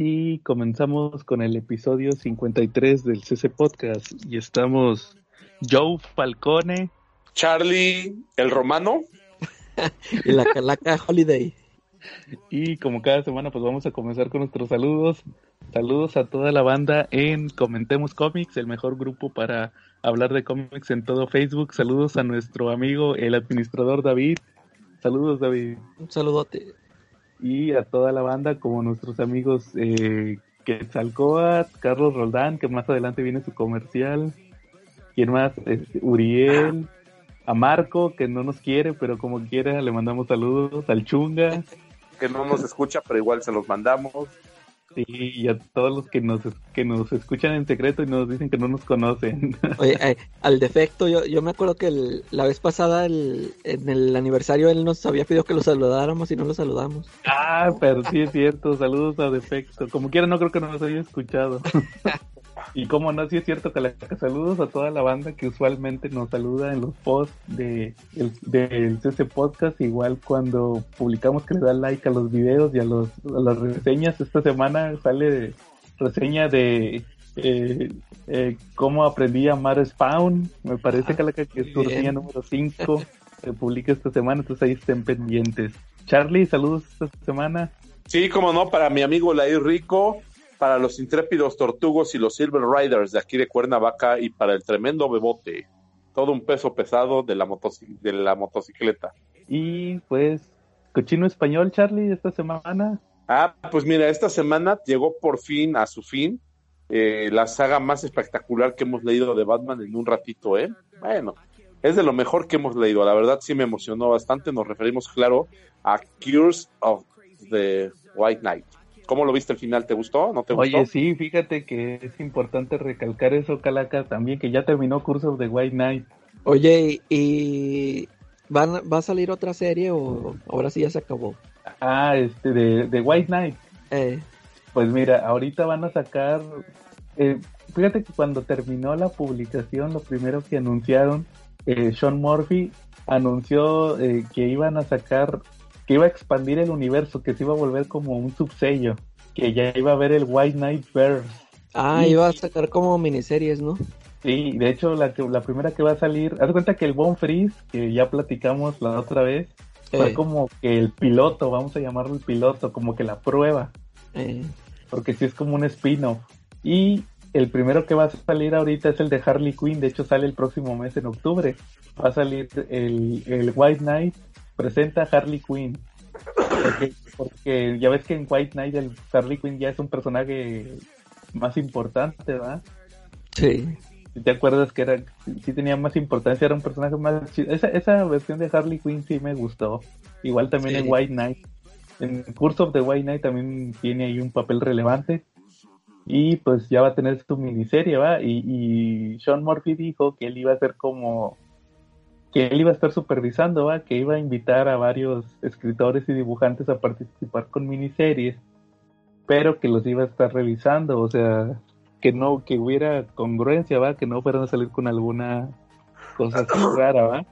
Y comenzamos con el episodio 53 del CC Podcast. Y estamos Joe Falcone, Charlie el Romano y la Calaca Holiday. Y como cada semana, pues vamos a comenzar con nuestros saludos. Saludos a toda la banda en Comentemos Comics, el mejor grupo para hablar de cómics en todo Facebook. Saludos a nuestro amigo, el administrador David. Saludos, David. Un saludote y a toda la banda, como nuestros amigos eh, Quetzalcoatl, Carlos Roldán, que más adelante viene su comercial. ¿Quién más? Uriel, a Marco, que no nos quiere, pero como quiera, le mandamos saludos. Al Chunga. Que no nos escucha, pero igual se los mandamos. Sí, y a todos los que nos, que nos escuchan en secreto y nos dicen que no nos conocen. Oye, eh, al defecto, yo, yo me acuerdo que la vez pasada, el, en el aniversario, él nos había pedido que lo saludáramos y no lo saludamos. Ah, pero sí es cierto, saludos a defecto. Como quiera, no creo que nos haya escuchado. Y como no, sí es cierto que, saludos a toda la banda que usualmente nos saluda en los posts de, del CC Podcast, igual cuando publicamos que le da like a los videos y a, los, las reseñas. Esta semana sale reseña de eh, eh, cómo aprendí a amar Spawn. Me parece que la que es su reseña número 5 se publica esta semana, entonces ahí estén pendientes. Charlie, saludos esta semana. Sí, como no, para mi amigo Lair Rico, para los intrépidos Tortugos y los Silver Riders de aquí de Cuernavaca y para el tremendo Bebote. Todo un peso pesado de la, de la motocicleta. Y pues, cochino español, Charlie, esta semana. Ah, pues mira, esta semana llegó por fin a su fin eh, la saga más espectacular que hemos leído de Batman en un ratito, ¿eh? Bueno, es de lo mejor que hemos leído. La verdad sí me emocionó bastante. Nos referimos, claro, a Cures of the White Knight. ¿Cómo lo viste el final? ¿Te gustó? ¿No te gustó? Oye, sí, fíjate que es importante recalcar eso, Calaca, también, que ya terminó Curso de White Knight. Oye, ¿y van, va a salir otra serie o ahora sí ya se acabó? Ah, este, de, White Knight. Eh. Pues mira, ahorita van a sacar... Eh, fíjate que cuando terminó la publicación, lo primero que anunciaron, eh, Sean Murphy anunció eh, que iban a sacar que iba a expandir el universo, que se iba a volver como un subsello, que ya iba a ver el White Knight Verse. Ah, iba a sacar como miniseries, ¿no? Sí, de hecho la, la primera que va a salir, haz cuenta que el Bone Freeze, que ya platicamos la otra vez, fue como que el piloto, vamos a llamarlo el piloto, como que la prueba. Porque sí es como un spin-off. Y el primero que va a salir ahorita es el de Harley Quinn, de hecho sale el próximo mes en octubre. Va a salir el, el White Knight presenta a Harley Quinn. Porque, ya ves que en White Knight el Harley Quinn ya es un personaje más importante, ¿verdad? Sí. ¿Te acuerdas que era, sí tenía más importancia, era un personaje más Esa, esa versión de Harley Quinn sí me gustó. Igual también en White Knight. En Curse of the White Knight también tiene ahí un papel relevante. Y pues ya va a tener su miniserie, ¿va? Y, y Sean Murphy dijo que él iba a ser como que él iba a estar supervisando, que iba a invitar a varios escritores y dibujantes a participar con miniseries, pero que los iba a estar revisando, o sea, que no, que hubiera congruencia, ¿va? que no fueran a salir con alguna cosa rara, ¿va?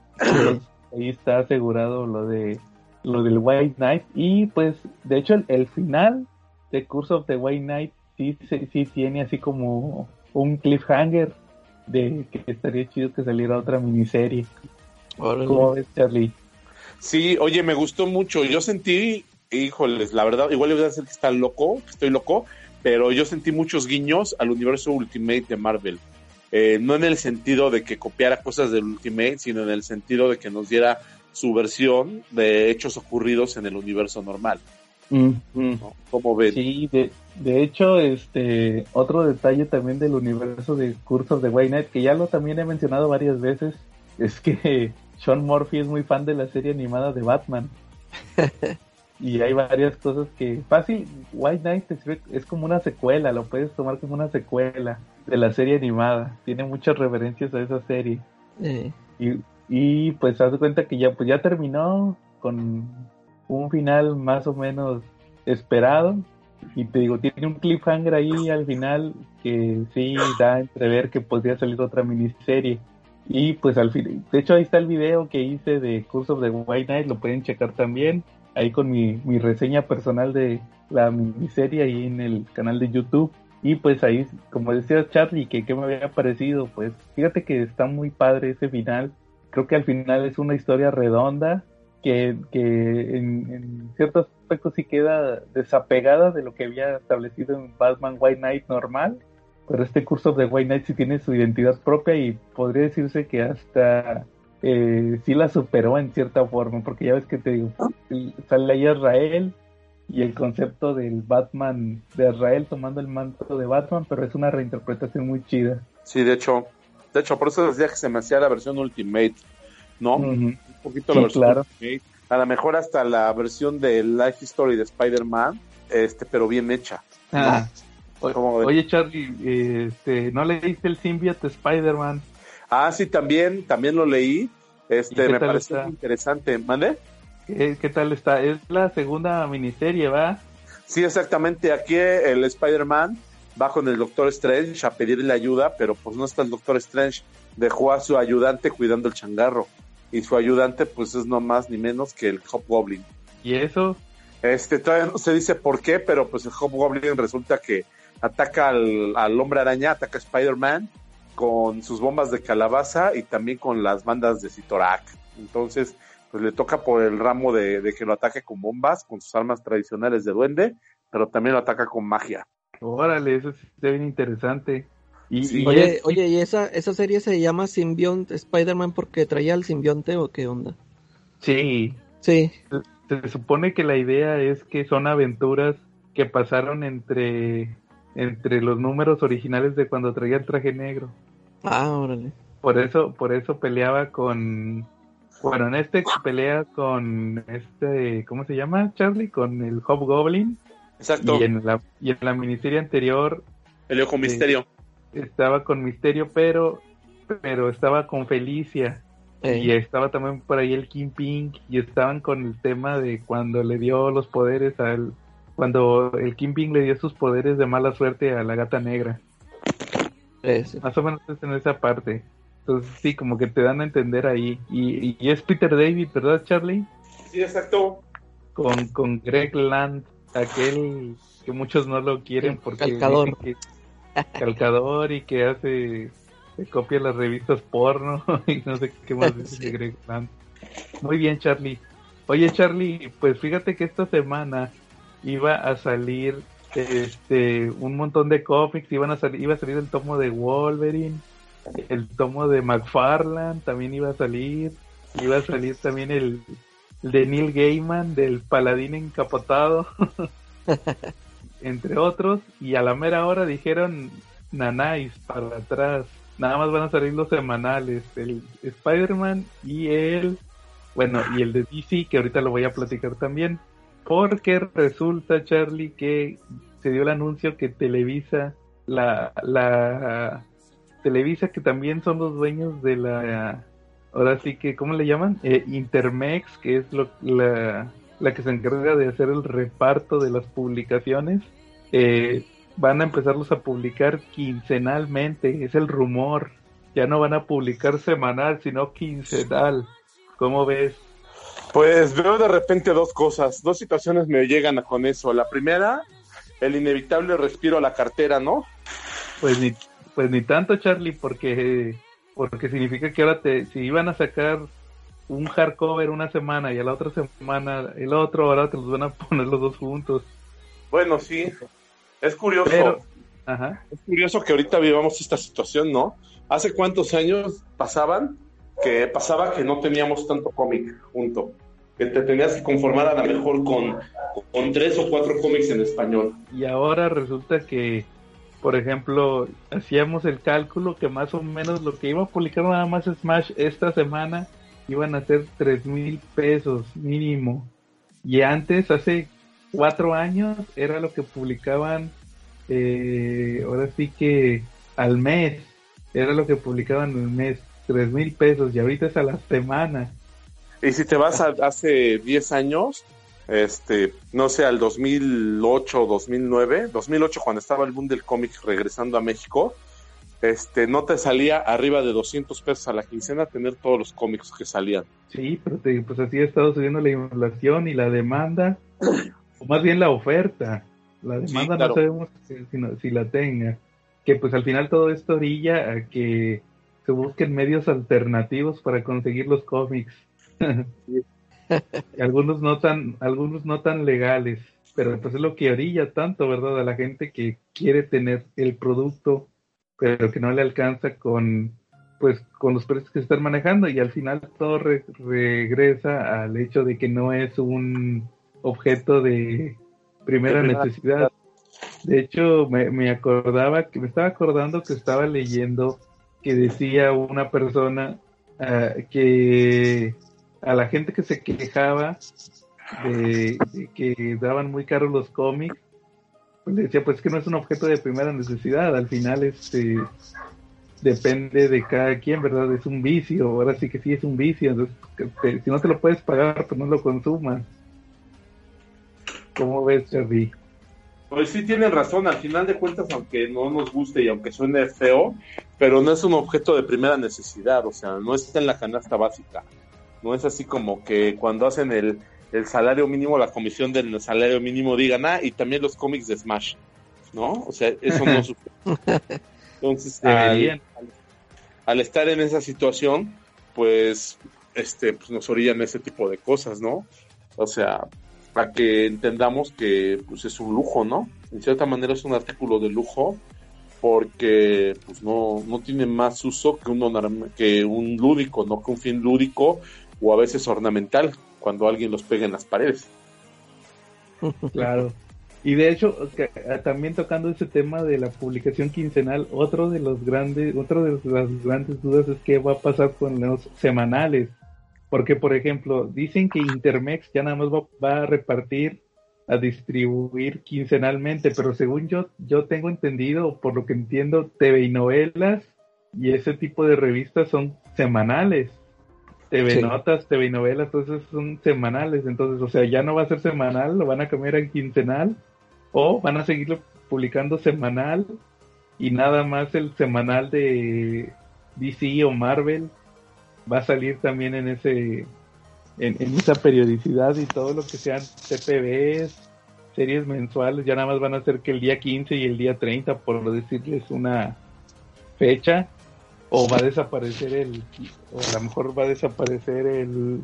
ahí está asegurado lo de lo del White Knight y pues de hecho el, final de Curse of the White Knight sí, sí, sí tiene así como un cliffhanger de que estaría chido que saliera otra miniserie. ¿Cómo ves, Charlie? Sí, oye, me gustó mucho. Yo sentí, híjoles, la verdad, igual le voy a decir que está loco, que estoy loco, pero yo sentí muchos guiños al universo Ultimate de Marvel. Eh, no en el sentido de que copiara cosas del Ultimate, sino en el sentido de que nos diera su versión de hechos ocurridos en el universo normal. Mm, mm. ¿Cómo ven? Sí, de, de, hecho, este otro detalle también del universo de cursos de Waynet, que ya lo también he mencionado varias veces, es que Sean Murphy es muy fan de la serie animada de Batman. y hay varias cosas que fácil White Knight es como una secuela lo puedes tomar como una secuela de la serie animada. Tiene muchas referencias a esa serie. Y, y pues haz cuenta que ya pues ya terminó con un final más o menos esperado. Y te digo tiene un cliffhanger ahí al final que sí da a entrever que podría salir otra miniserie y pues al fin, de hecho ahí está el video que hice de Curse of the White Knight, lo pueden checar también. ahí con mi, mi reseña personal de la miniserie ahí en el canal de YouTube. Y pues ahí, como decía Charlie, que qué me había parecido, pues fíjate que está muy padre ese final. Creo que al final es una historia redonda que, que en, en ciertos aspectos sí queda desapegada de lo que había establecido en Batman White Knight normal. Pero este curso de White Knight sí tiene su identidad propia y podría decirse que hasta eh, sí la superó en cierta forma, porque ya ves que te digo, sale ahí Israel, y el concepto del Batman de Israel tomando el manto de Batman, pero es una reinterpretación muy chida. Sí, de hecho, de hecho, por eso decía que se me hacía la versión Ultimate, ¿no? Un poquito la versión Ultimate. A lo mejor hasta la versión de Life Story de Spider-Man, este, pero bien hecha. Ah. Oye, Charlie, este, ¿no leíste el symbiote Spider-Man? Ah, sí, también, también lo leí. Este, me parece interesante. ¿Mande? ¿Qué, tal está? Es la segunda miniserie, ¿va? Sí, exactamente. Aquí el Spider-Man va con el Doctor Strange a pedirle ayuda, pero pues no está el Doctor Strange. Dejó a su ayudante cuidando el changarro. Y su ayudante, pues es no más ni menos que el Hobgoblin. ¿Y eso? Este, todavía no se dice por qué, pero pues el Hobgoblin resulta que ataca al, al hombre araña, ataca a Spider-Man con sus bombas de calabaza y también con las bandas de Citorak. Entonces, pues le toca por el ramo de, que lo ataque con bombas, con sus armas tradicionales de duende, pero también lo ataca con magia. Órale, eso sí está bien interesante. Y, oye, oye, ¿y esa, esa serie se llama Symbionte Spider-Man porque traía el simbionte o qué onda? Sí. Sí. Se, supone que la idea es que son aventuras que pasaron entre, entre los números originales de cuando traía el traje negro. Ah, órale. Por eso, por eso peleaba con, bueno, en este pelea con este, ¿cómo se llama, Charlie? Con el Hobgoblin. Exacto. Y en la, y en la miniserie anterior. Peleó con Misterio. estaba con Misterio, pero, pero estaba con Felicia. Y estaba también por ahí el Kingpin. Y estaban con el tema de cuando le dio los poderes al. Cuando el Kingpin le dio sus poderes de mala suerte a la gata negra. Más o menos es en esa parte. Entonces sí, como que te dan a entender ahí. Y, es Peter David, ¿verdad, Charlie? Sí, exacto. Con, con Greg Land, aquel que muchos no lo quieren porque calcador. Que, calcador y que hace se copia las revistas porno y no sé qué más dice Greg Land. Muy bien, Charlie. Oye, Charlie, pues fíjate que esta semana iba a salir este un montón de cómics, iban a salir, iba a salir el tomo de Wolverine, el tomo de McFarland también iba a salir, iba a salir también el, de Neil Gaiman del Paladín encapotado, entre otros, y a la mera hora dijeron nanáis para atrás, nada más van a salir los semanales, el Spider-Man y el, bueno, y el de DC, que ahorita lo voy a platicar también, porque resulta, Charlie, que se dio el anuncio que Televisa, la, la Televisa, que también son los dueños de la, ahora sí que, ¿cómo le llaman? Eh, Intermex, que es lo, la, la, que se encarga de hacer el reparto de las publicaciones, eh, van a empezarlos a publicar quincenalmente, es el rumor, ya no van a publicar semanal, sino quincenal. ¿Cómo ves? Pues veo de repente dos cosas, dos situaciones me llegan con eso. La primera, el inevitable respiro a la cartera, ¿no? Pues ni, pues ni tanto, Charlie, porque, porque significa que ahora te, si iban a sacar un hardcover una semana y a la otra semana el otro, ahora te los van a poner los dos juntos. Bueno, sí. Es curioso. Es curioso que ahorita vivamos esta situación, ¿no? ¿Hace cuántos años pasaban que pasaba que no teníamos tanto cómic junto? Que te tenías que conformar a lo mejor con, con tres o cuatro cómics en español. Y ahora resulta que por ejemplo, hacíamos el cálculo que más o menos lo que iba a publicar nada más Smash esta semana iban a ser tres mil pesos mínimo. Y antes, hace cuatro años, era lo que publicaban, eh, ahora sí que al mes, era lo que publicaban al mes, tres mil pesos, y ahorita es a la semana. Y si te vas a, hace 10 años, este, no sé, al 2008, 2009, 2008 cuando estaba el boom del cómic regresando a México, este, no te salía arriba de 200 pesos a la quincena tener todos los cómics que salían. Sí, pero pues así ha estado subiendo la inflación y la demanda, o más bien la oferta. La demanda no sabemos si, si, la tenga. Que pues al final todo esto orilla a que se busquen medios alternativos para conseguir los cómics. algunos no tan, algunos no tan legales, pero pues es lo que orilla tanto, ¿verdad? A la gente que quiere tener el producto, pero que no le alcanza con pues con los precios que se están manejando y al final todo regresa al hecho de que no es un objeto de primera necesidad. De hecho, me, me acordaba que me estaba acordando que estaba leyendo que decía una persona ah, que a la gente que se quejaba de, que daban muy caros los cómics, pues le decía pues que no es un objeto de primera necesidad, al final este depende de cada quien, ¿verdad? Es un vicio, ahora sí que sí es un vicio, entonces si no te lo puedes pagar, pues no lo consumas. ¿Cómo ves, Charlie? Pues sí tienen razón, al final de cuentas, aunque no nos guste y aunque suene feo, pero no es un objeto de primera necesidad, o sea, no está en la canasta básica. No es así como que cuando hacen el, el salario mínimo, la comisión del salario mínimo digan, ah, y también los cómics de Smash, ¿no? O sea, eso no sucede. Entonces, al, al, estar en esa situación, pues, este, pues nos orillan ese tipo de cosas, ¿no? O sea, para que entendamos que pues es un lujo, ¿no? En cierta manera es un artículo de lujo porque pues no, no tiene más uso que, un que un lúdico, no que un fin lúdico o a veces ornamental cuando alguien los pega en las paredes. Claro. Y de hecho, ah, también tocando ese tema de la publicación quincenal, otro de los grandes, otro de las grandes dudas es qué va a pasar con los semanales. Porque, por ejemplo, dicen que Intermex ya nada más va, a repartir, a distribuir quincenalmente, pero según yo, yo tengo entendido, por lo que entiendo, TV y novelas y ese tipo de revistas son semanales. TV Notas, TV y novelas, entonces son semanales. Entonces, o sea, ya no va a ser semanal, lo van a cambiar a quincenal o van a seguirlo publicando semanal y nada más el semanal de DC o Marvel va a salir también en ese en, esa periodicidad y todo lo que sean TPBs, series mensuales, ya nada más van a ser que el día 15 y el día 30, por decirles una fecha, o va a desaparecer el, o a lo mejor va a desaparecer el,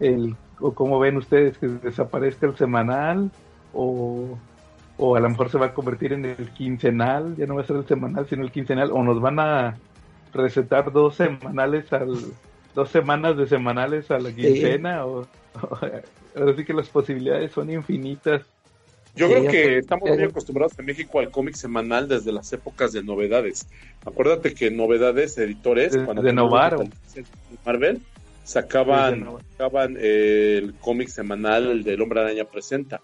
el o como ven ustedes, que desaparezca el semanal, o, o a lo mejor se va a convertir en el quincenal, ya no va a ser el semanal, sino el quincenal, o nos van a recetar dos semanales al dos semanas de semanales a la quincena o, ahora sí que las posibilidades son infinitas. Yo creo que estamos muy acostumbrados en México al cómic semanal desde las épocas de novedades. Acuérdate que novedades editores, cuando de Novaro. Marvel, sacaban, sacaban el cómic semanal, el del Hombre Araña Presenta.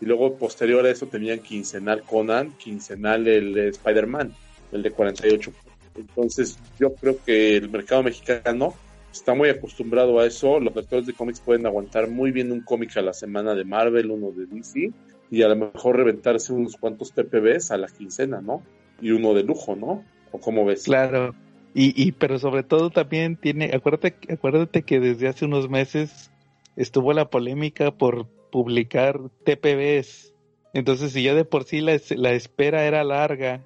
Y luego, posterior a eso, tenían quincenal Conan, quincenal el Spider-Man, el de 48. Entonces, yo creo que el mercado mexicano está muy acostumbrado a eso. Los lectores de cómics pueden aguantar muy bien un cómic a la semana de Marvel, uno de DC, y a lo mejor reventarse unos cuantos TPBs a la quincena, ¿no? Y uno de lujo, ¿no? ¿O cómo ves? Claro. Y, y pero sobre todo también tiene, acuérdate, acuérdate que desde hace unos meses estuvo la polémica por publicar TPBs. Entonces, si ya de por sí la, la espera era larga,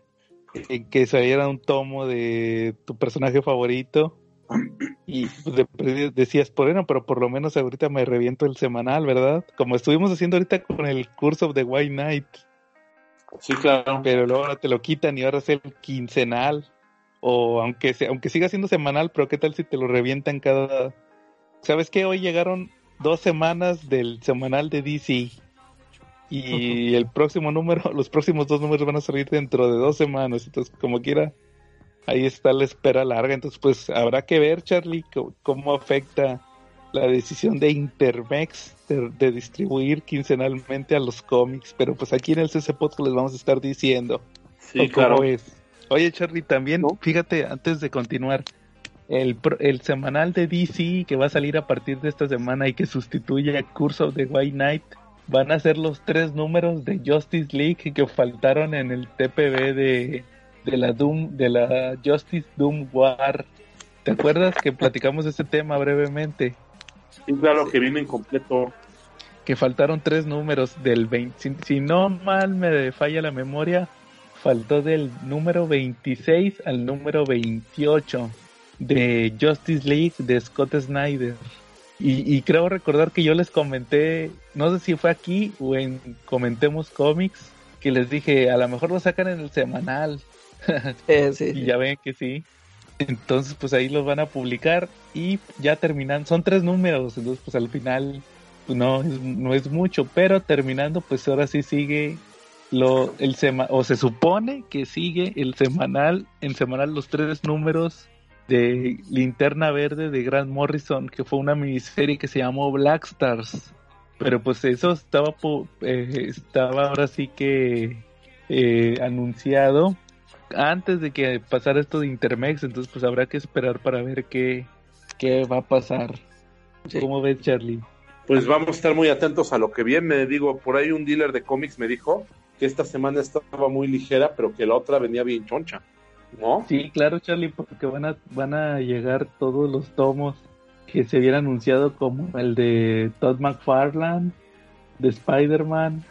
en que saliera un tomo de tu personaje favorito, y decías, bueno, pero por lo menos ahorita me reviento el semanal, ¿verdad? Como estuvimos haciendo ahorita con el curso de White Night. Sí, claro. Pero luego te lo quitan y ahora es el quincenal. O aunque, aunque siga siendo semanal, pero ¿qué tal si te lo revientan cada... ¿Sabes qué? Hoy llegaron dos semanas del semanal de DC. Y el próximo número, los próximos dos números van a salir dentro de dos semanas. Entonces, como quiera, ahí está la espera larga. Entonces, pues habrá que ver, Charlie, cómo afecta la decisión de Intermex de, distribuir quincenalmente a los cómics. Pero pues aquí en el CC Podcast les vamos a estar diciendo. Sí, claro. Oye, Charlie, también, fíjate, antes de continuar, el, el semanal de DC que va a salir a partir de esta semana y que sustituye a Curse of the White Knight van a ser los tres números de Justice League que faltaron en el TPB de de la Doom, de la Justice Doom War. ¿Te acuerdas que platicamos de este tema brevemente? Sí, claro, que viene incompleto. Que faltaron tres números del 20. Si, no mal me falla la memoria, faltó del número 26 al número 28 de Justice League de Scott Snyder. Y, creo recordar que yo les comenté, no sé si fue aquí o en Comentemos Comics, que les dije, a lo mejor lo sacan en el semanal. y ya ven que sí. Entonces, pues ahí los van a publicar y ya terminan, son tres números, entonces pues al final pues, no, no es mucho, pero terminando, pues ahora sí sigue lo el sema o se supone que sigue el semanal, en semanal los tres números de Linterna Verde de Grant Morrison, que fue una miniserie que se llamó Black Stars. Pero pues eso estaba, eh, estaba ahora sí que eh, anunciado antes de que pasara esto de Intermex, entonces pues habrá que esperar para ver qué, qué va a pasar. ¿Cómo ves, Charlie? Pues vamos a estar muy atentos a lo que viene. Digo, por ahí un dealer de cómics me dijo que esta semana estaba muy ligera, pero que la otra venía bien choncha, ¿no? Sí, claro, Charlie, porque van a, van a llegar todos los tomos que se habían anunciado, como el de Todd McFarlane, de Spider-Man,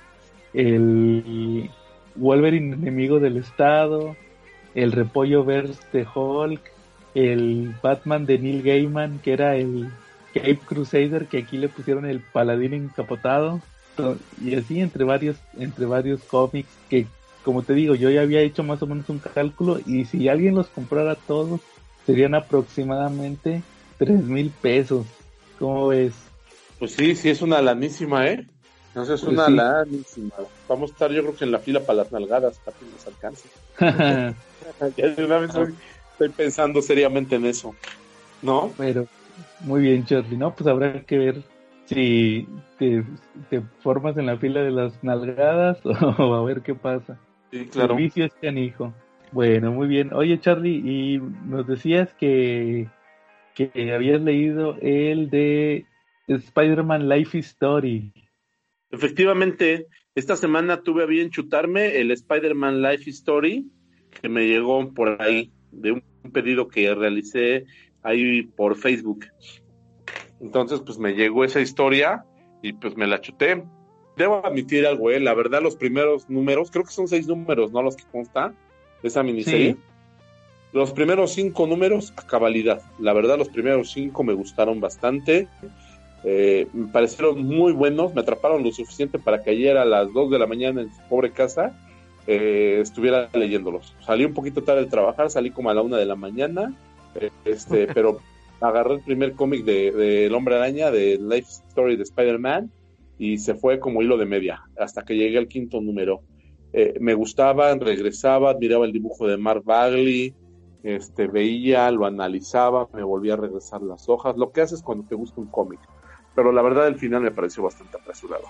el Wolverine enemigo del Estado, el Repollo Verse de Hulk, el Batman de Neil Gaiman, que era el Cape Crusader, que aquí le pusieron el Paladín encapotado, y así entre varios, entre varios cómics que, como te digo, yo ya había hecho más o menos un cálculo, y si alguien los comprara todos, serían aproximadamente tres mil pesos. ¿Cómo ves? Pues sí, sí es una lanísima, ¿eh? No es pues una lanísima. Vamos a estar yo creo que en la fila para las nalgadas, para que nos alcance. estoy pensando seriamente en eso, ¿no? Pero, muy bien, Charlie, ¿no? Pues habrá que ver si te, formas en la fila de las nalgadas o a ver qué pasa. Sí, claro. El vicio es canijo. Bueno, muy bien. Oye, Charlie, y nos decías que, que habías leído el de Spider-Man Life Story. Efectivamente, esta semana tuve a bien chutarme el Spider-Man Life Story que me llegó por ahí de un pedido que realicé ahí por Facebook. Entonces, pues me llegó esa historia y pues me la chuté. Debo admitir algo, ¿eh? la verdad, los primeros números, creo que son seis números, ¿no? Los que consta de esa miniserie. Los primeros cinco números a cabalidad. La verdad, los primeros cinco me gustaron bastante. Eh, me parecieron muy buenos, me atraparon lo suficiente para que ayer a las dos de la mañana en su pobre casa eh, estuviera leyéndolos. Salí un poquito tarde de trabajar, salí como a la una de la mañana, este, pero agarré el primer cómic de, El Hombre Araña, de Life Story de Spider-Man, y se fue como hilo de media, hasta que llegué al quinto número. Eh, me gustaba, regresaba, miraba el dibujo de Mark Bagley, este, veía, lo analizaba, me volvía a regresar las hojas, lo que haces cuando te gusta un cómic. Pero la verdad el final me pareció bastante apresurado.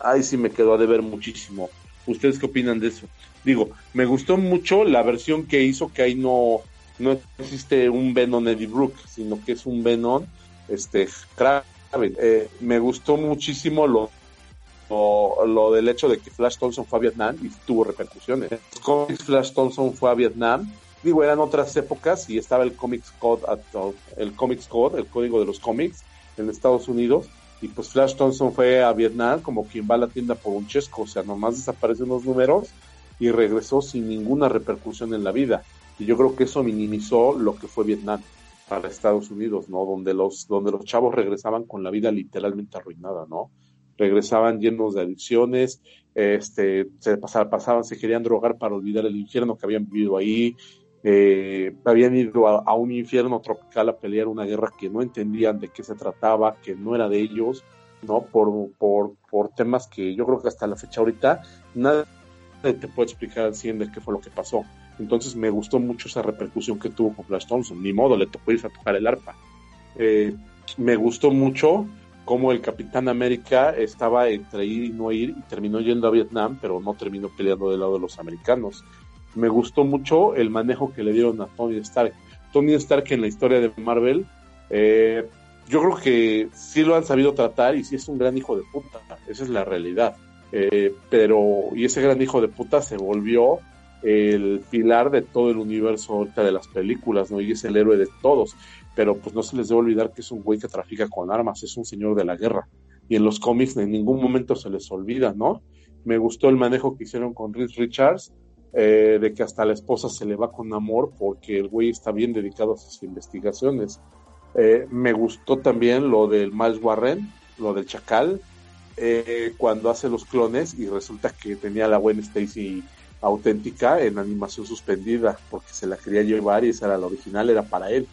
Ahí sí me quedó a deber muchísimo. ¿Ustedes qué opinan de eso? Digo, me gustó mucho la versión que hizo que ahí no, no existe un Venom Eddie Brooke, sino que es un Venom este, eh, me gustó muchísimo lo, lo, del hecho de que Flash Thompson fue a Vietnam y tuvo repercusiones. Flash Thompson fue a Vietnam. Digo, eran otras épocas y estaba el Comics Code, el Comics Code, el código de los cómics en Estados Unidos y pues Flash Thompson fue a Vietnam como quien va a la tienda por un chesco, o sea, nomás desapareció unos números y regresó sin ninguna repercusión en la vida. Y yo creo que eso minimizó lo que fue Vietnam para Estados Unidos, ¿no? Donde los, donde los chavos regresaban con la vida literalmente arruinada, ¿no? Regresaban llenos de adicciones, este, se pasaban, pasaban, se querían drogar para olvidar el infierno que habían vivido ahí, eh, habían ido a, un infierno tropical a pelear una guerra que no entendían de qué se trataba, que no era de ellos, ¿no? Por, por, por temas que yo creo que hasta la fecha ahorita nadie te puede explicar al 100 de qué fue lo que pasó. Entonces me gustó mucho esa repercusión que tuvo con Flash Thompson. Ni modo, le tocó irse a tocar el arpa. Eh, me gustó mucho cómo el Capitán América estaba entre ir y no ir y terminó yendo a Vietnam, pero no terminó peleando del lado de los americanos me gustó mucho el manejo que le dieron a Tony Stark. Tony Stark en la historia de Marvel, eh, yo creo que sí lo han sabido tratar y sí es un gran hijo de puta, esa es la realidad. Eh, pero, y ese gran hijo de puta se volvió el pilar de todo el universo ahorita de las películas, ¿no? Y es el héroe de todos. Pero pues no se les debe olvidar que es un güey que trafica con armas, es un señor de la guerra. Y en los cómics en ningún momento se les olvida, ¿no? Me gustó el manejo que hicieron con Rich Richards, eh, de que hasta la esposa se le va con amor porque el güey está bien dedicado a sus investigaciones. Eh, me gustó también lo del Miles Warren, lo del Chacal, eh, cuando hace los clones y resulta que tenía la buena Stacy auténtica en animación suspendida porque se la quería llevar y esa era la original, era para él.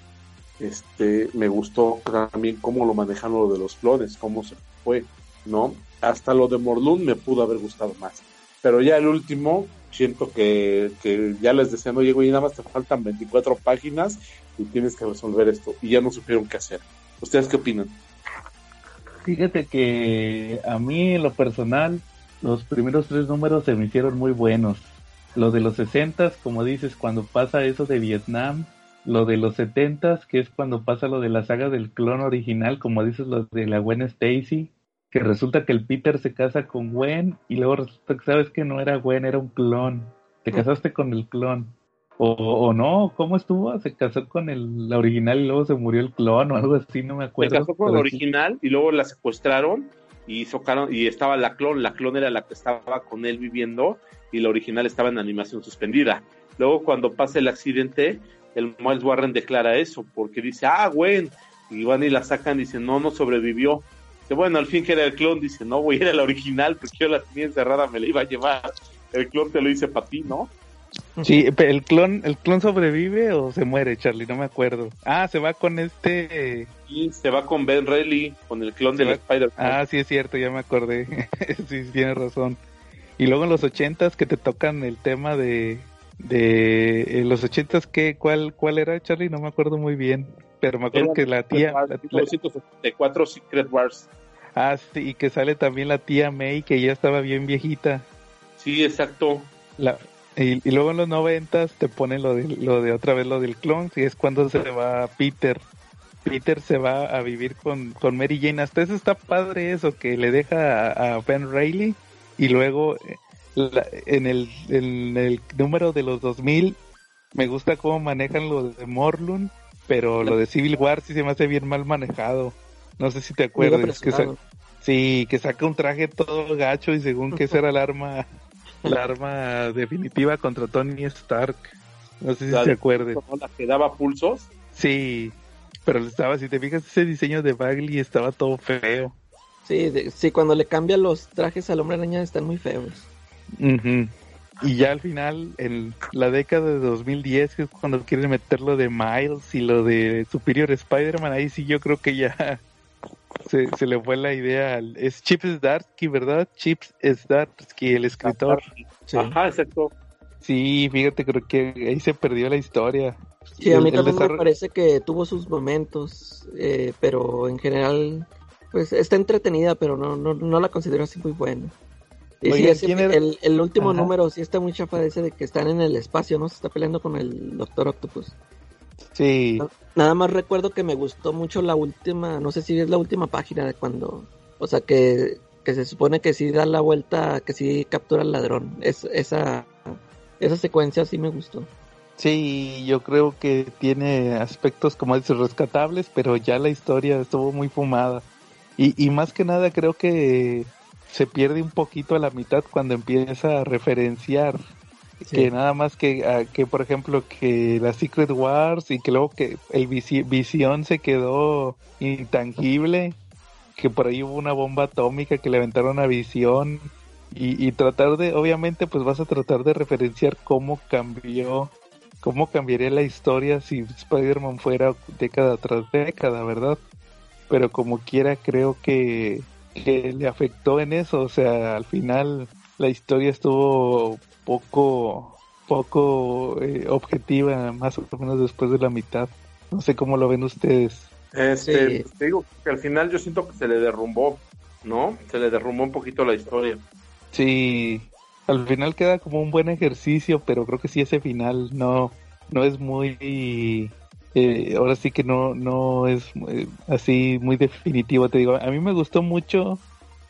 Este, me gustó también cómo lo manejaron lo de los clones, cómo se fue, ¿no? Hasta lo de Morlun me pudo haber gustado más. Pero ya el último, siento que, que ya les decían, oye, güey, nada más te faltan 24 páginas y tienes que resolver esto. Y ya no supieron qué hacer. ¿Ustedes qué opinan? Fíjate que a mí, en lo personal, los primeros tres números se me hicieron muy buenos. Lo de los 60, como dices, cuando pasa eso de Vietnam. Lo de los 70, que es cuando pasa lo de la saga del clon original, como dices, lo de la Gwen Stacy. Que resulta que el Peter se casa con Gwen y luego resulta que sabes que no era Gwen, era un clon. Te casaste con el clon. O, o no, ¿cómo estuvo? Se casó con el, la original y luego se murió el clon o algo así, no me acuerdo. Se casó con la original y luego la secuestraron y socaron, y estaba la clon, la clon era la que estaba con él viviendo y la original estaba en animación suspendida. Luego cuando pasa el accidente, el Miles Warren declara eso, porque dice, ah, Gwen, y van y la sacan y dicen, no, no sobrevivió. Dice, bueno, al fin que era el clon, dice, no, güey, era la original, porque yo la tenía encerrada, me la iba a llevar. El clon te lo hice para ti, ¿no? Sí, el clon, el clon sobrevive o se muere, Charlie, no me acuerdo. Ah, se va con este. Sí, se va con Ben Reilly, con el clon del Spider-Man. Ah, sí es cierto, ya me acordé. sí, tienes razón. Y luego en los ochentas que te tocan el tema de de en los ochentas qué cuál cuál era Charlie no me acuerdo muy bien pero me acuerdo que la tía Wars, la, 1974 Secret Wars ah sí y que sale también la tía May que ya estaba bien viejita sí exacto la y, y, luego en los noventas te ponen lo de, lo de otra vez lo del clon, y es cuando se va Peter. Peter se va a vivir con, con Mary Jane. Hasta eso está padre eso, que le deja a, a Ben Reilly y luego la, en, el, en el número de los 2000 me gusta cómo manejan lo de Morlun, pero lo de Civil War sí se me hace bien mal manejado. No sé si te acuerdas. Que sí, que saca un traje todo gacho y según que esa era el arma la arma definitiva contra Tony Stark. No sé si se acuerde. la que daba pulsos? Sí, pero estaba, si te fijas, ese diseño de Bagley estaba todo feo. Sí, de, sí, cuando le cambian los trajes al hombre araña están muy feos. Uh -huh. Y ya al final, en la década de 2010, que es cuando quieren meter lo de Miles y lo de Superior Spider-Man, ahí sí yo creo que ya se, se, le fue la idea. Es Chips Zdarsky, ¿verdad? Chips Zdarsky, el escritor. Sí. Ajá, exacto. Sí, fíjate, creo que ahí se perdió la historia. Sí, a mí el, también el me parece que tuvo sus momentos, eh, pero en general, pues está entretenida, pero no, no, no la considero así muy buena. Y Oye, sí, ese, el, el, último Ajá. número sí está muy chafa ese de que están en el espacio, ¿no? Se está peleando con el Doctor Octopus. Sí. Nada más recuerdo que me gustó mucho la última, no sé si es la última página de cuando, o sea, que, que se supone que sí da la vuelta, que sí captura al ladrón. Es, esa, esa secuencia sí me gustó. Sí, yo creo que tiene aspectos como dices rescatables, pero ya la historia estuvo muy fumada. Y, y más que nada creo que se pierde un poquito a la mitad cuando empieza a referenciar Sí. que nada más que, que por ejemplo que la Secret Wars y que luego que el visión se quedó intangible que por ahí hubo una bomba atómica que le aventaron a visión y, y, tratar de obviamente pues vas a tratar de referenciar cómo cambió cómo cambiaría la historia si Spider-Man fuera década tras década verdad pero como quiera creo que que le afectó en eso o sea al final la historia estuvo poco poco eh, objetiva más o menos después de la mitad. No sé cómo lo ven ustedes. Este sí. te digo que al final yo siento que se le derrumbó no se le derrumbó un poquito la historia. Sí al final queda como un buen ejercicio pero creo que sí ese final no no es muy eh, ahora sí que no no es eh, así muy definitivo te digo a mí me gustó mucho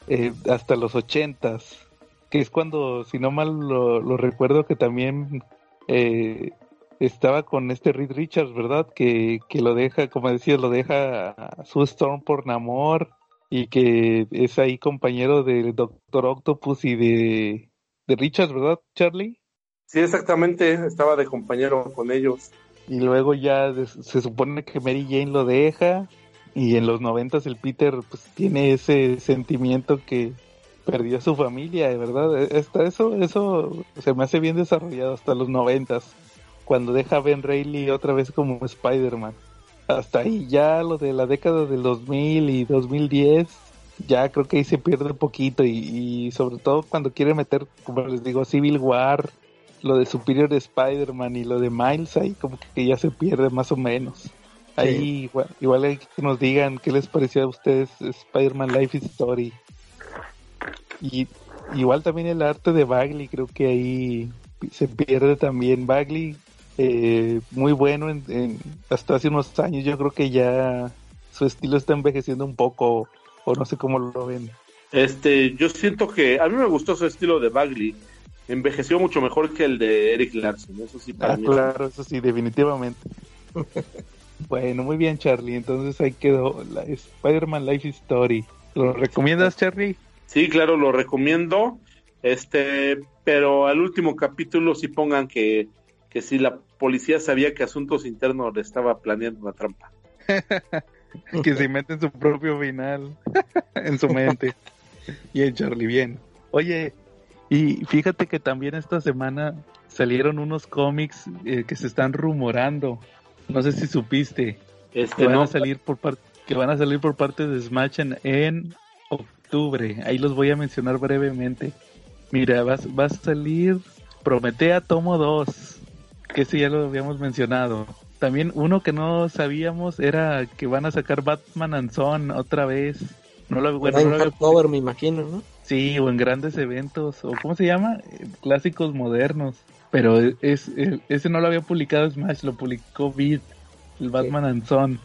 eh, hasta los ochentas que es cuando, si no mal lo, recuerdo, que también eh, estaba con este Reed Richards, ¿verdad? Que, que lo deja, como decías, lo deja a su Storm por Namor y que es ahí compañero del Doctor Octopus y de, de Richards, ¿verdad, Charlie? Sí, exactamente, estaba de compañero con ellos. Y luego ya se supone que Mary Jane lo deja y en los noventas el Peter pues tiene ese sentimiento que perdió a su familia, ¿verdad? E, eso, eso se me hace bien desarrollado hasta los noventas, cuando deja a Ben Reilly otra vez como Spider-Man. Hasta ahí ya lo de la década del 2000 y 2010, ya creo que ahí se pierde un poquito y, sobre todo cuando quiere meter, como les digo, Civil War, lo de Superior Spider-Man y lo de Miles, ahí como que ya se pierde más o menos. Ahí igual, igual hay que nos digan qué les pareció a ustedes Spider-Man Life Story. Y igual también el arte de Bagley, creo que ahí se pierde también. Bagley, eh, muy bueno en, hasta hace unos años, yo creo que ya su estilo está envejeciendo un poco, o no sé cómo lo ven. Este, yo siento que a mí me gustó su estilo de Bagley. Envejeció mucho mejor que el de Eric Larson, eso sí para ah, Claro, eso sí, definitivamente. bueno, muy bien, Charlie. Entonces ahí quedó la Spider-Man Life Story. ¿Lo recomiendas, Charlie? Sí, claro, lo recomiendo. Este, pero al último capítulo sí pongan que, que si la policía sabía que Asuntos Internos le estaba planeando una trampa. que se inventen su propio final en su mente. y el Charlie, bien. Oye, y fíjate que también esta semana salieron unos cómics eh, que se están rumorando. No sé si supiste. Este, que van a salir por parte que van a salir por parte de Smash en, en Ahí los voy a mencionar brevemente. Mira, va, va a salir Prometea Tomo 2, que ese ya lo habíamos mencionado. También uno que no sabíamos era que van a sacar Batman and Son otra vez. No lo, bueno, no me imagino, ¿no? Sí, o en grandes eventos, o ¿cómo se llama? Clásicos modernos. Pero es, ese no lo había publicado Smash, lo publicó Beat, el Batman and Son.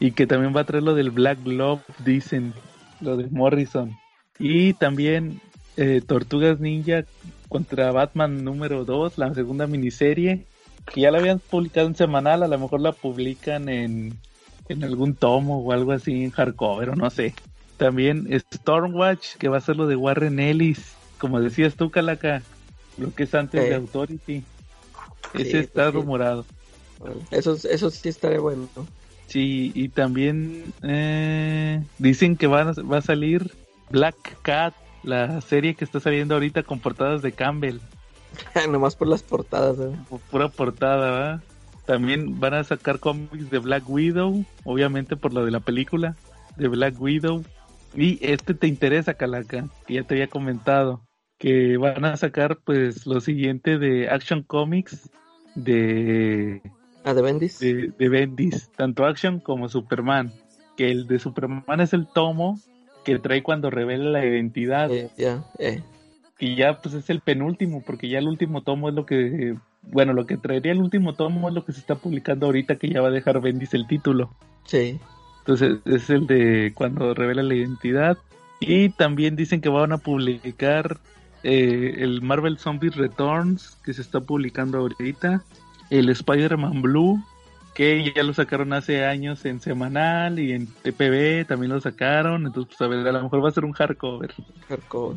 Y que también va a traer lo del Black Glove, dicen lo de Morrison. Y también eh, Tortugas Ninja contra Batman número 2, la segunda miniserie, que ya la habían publicado en semanal, a lo mejor la publican en, en algún tomo o algo así en hardcover o no sé. También Stormwatch, que va a ser lo de Warren Ellis, como decías tú, Calaca, lo que es antes de Authority. Ese está rumorado. eso, eso sí estaría bueno. Sí, y también eh, dicen que va a, va a salir Black Cat, la serie que está saliendo ahorita con portadas de Campbell. Nomás por las portadas, ¿eh? pura portada, ¿verdad? También van a sacar cómics de Black Widow, obviamente por lo de la película de Black Widow. Y este te interesa, Calaca, que ya te había comentado, que van a sacar pues lo siguiente de Action Comics de Ah, de Bendis. De, Bendis, tanto Action como Superman. Que el de Superman es el tomo que trae cuando revela la identidad. Eh, ya, eh. Y ya pues es el penúltimo, porque ya el último tomo es lo que, bueno, lo que traería el último tomo es lo que se está publicando ahorita, que ya va a dejar Bendis el título. Sí. Entonces es el de cuando revela la identidad. Y también dicen que van a publicar eh, el Marvel Zombies Returns, que se está publicando ahorita el Spider-Man Blue, que ya lo sacaron hace años en semanal y en TPB también lo sacaron, entonces pues a ver, a lo mejor va a ser un hardcover. Hardcover.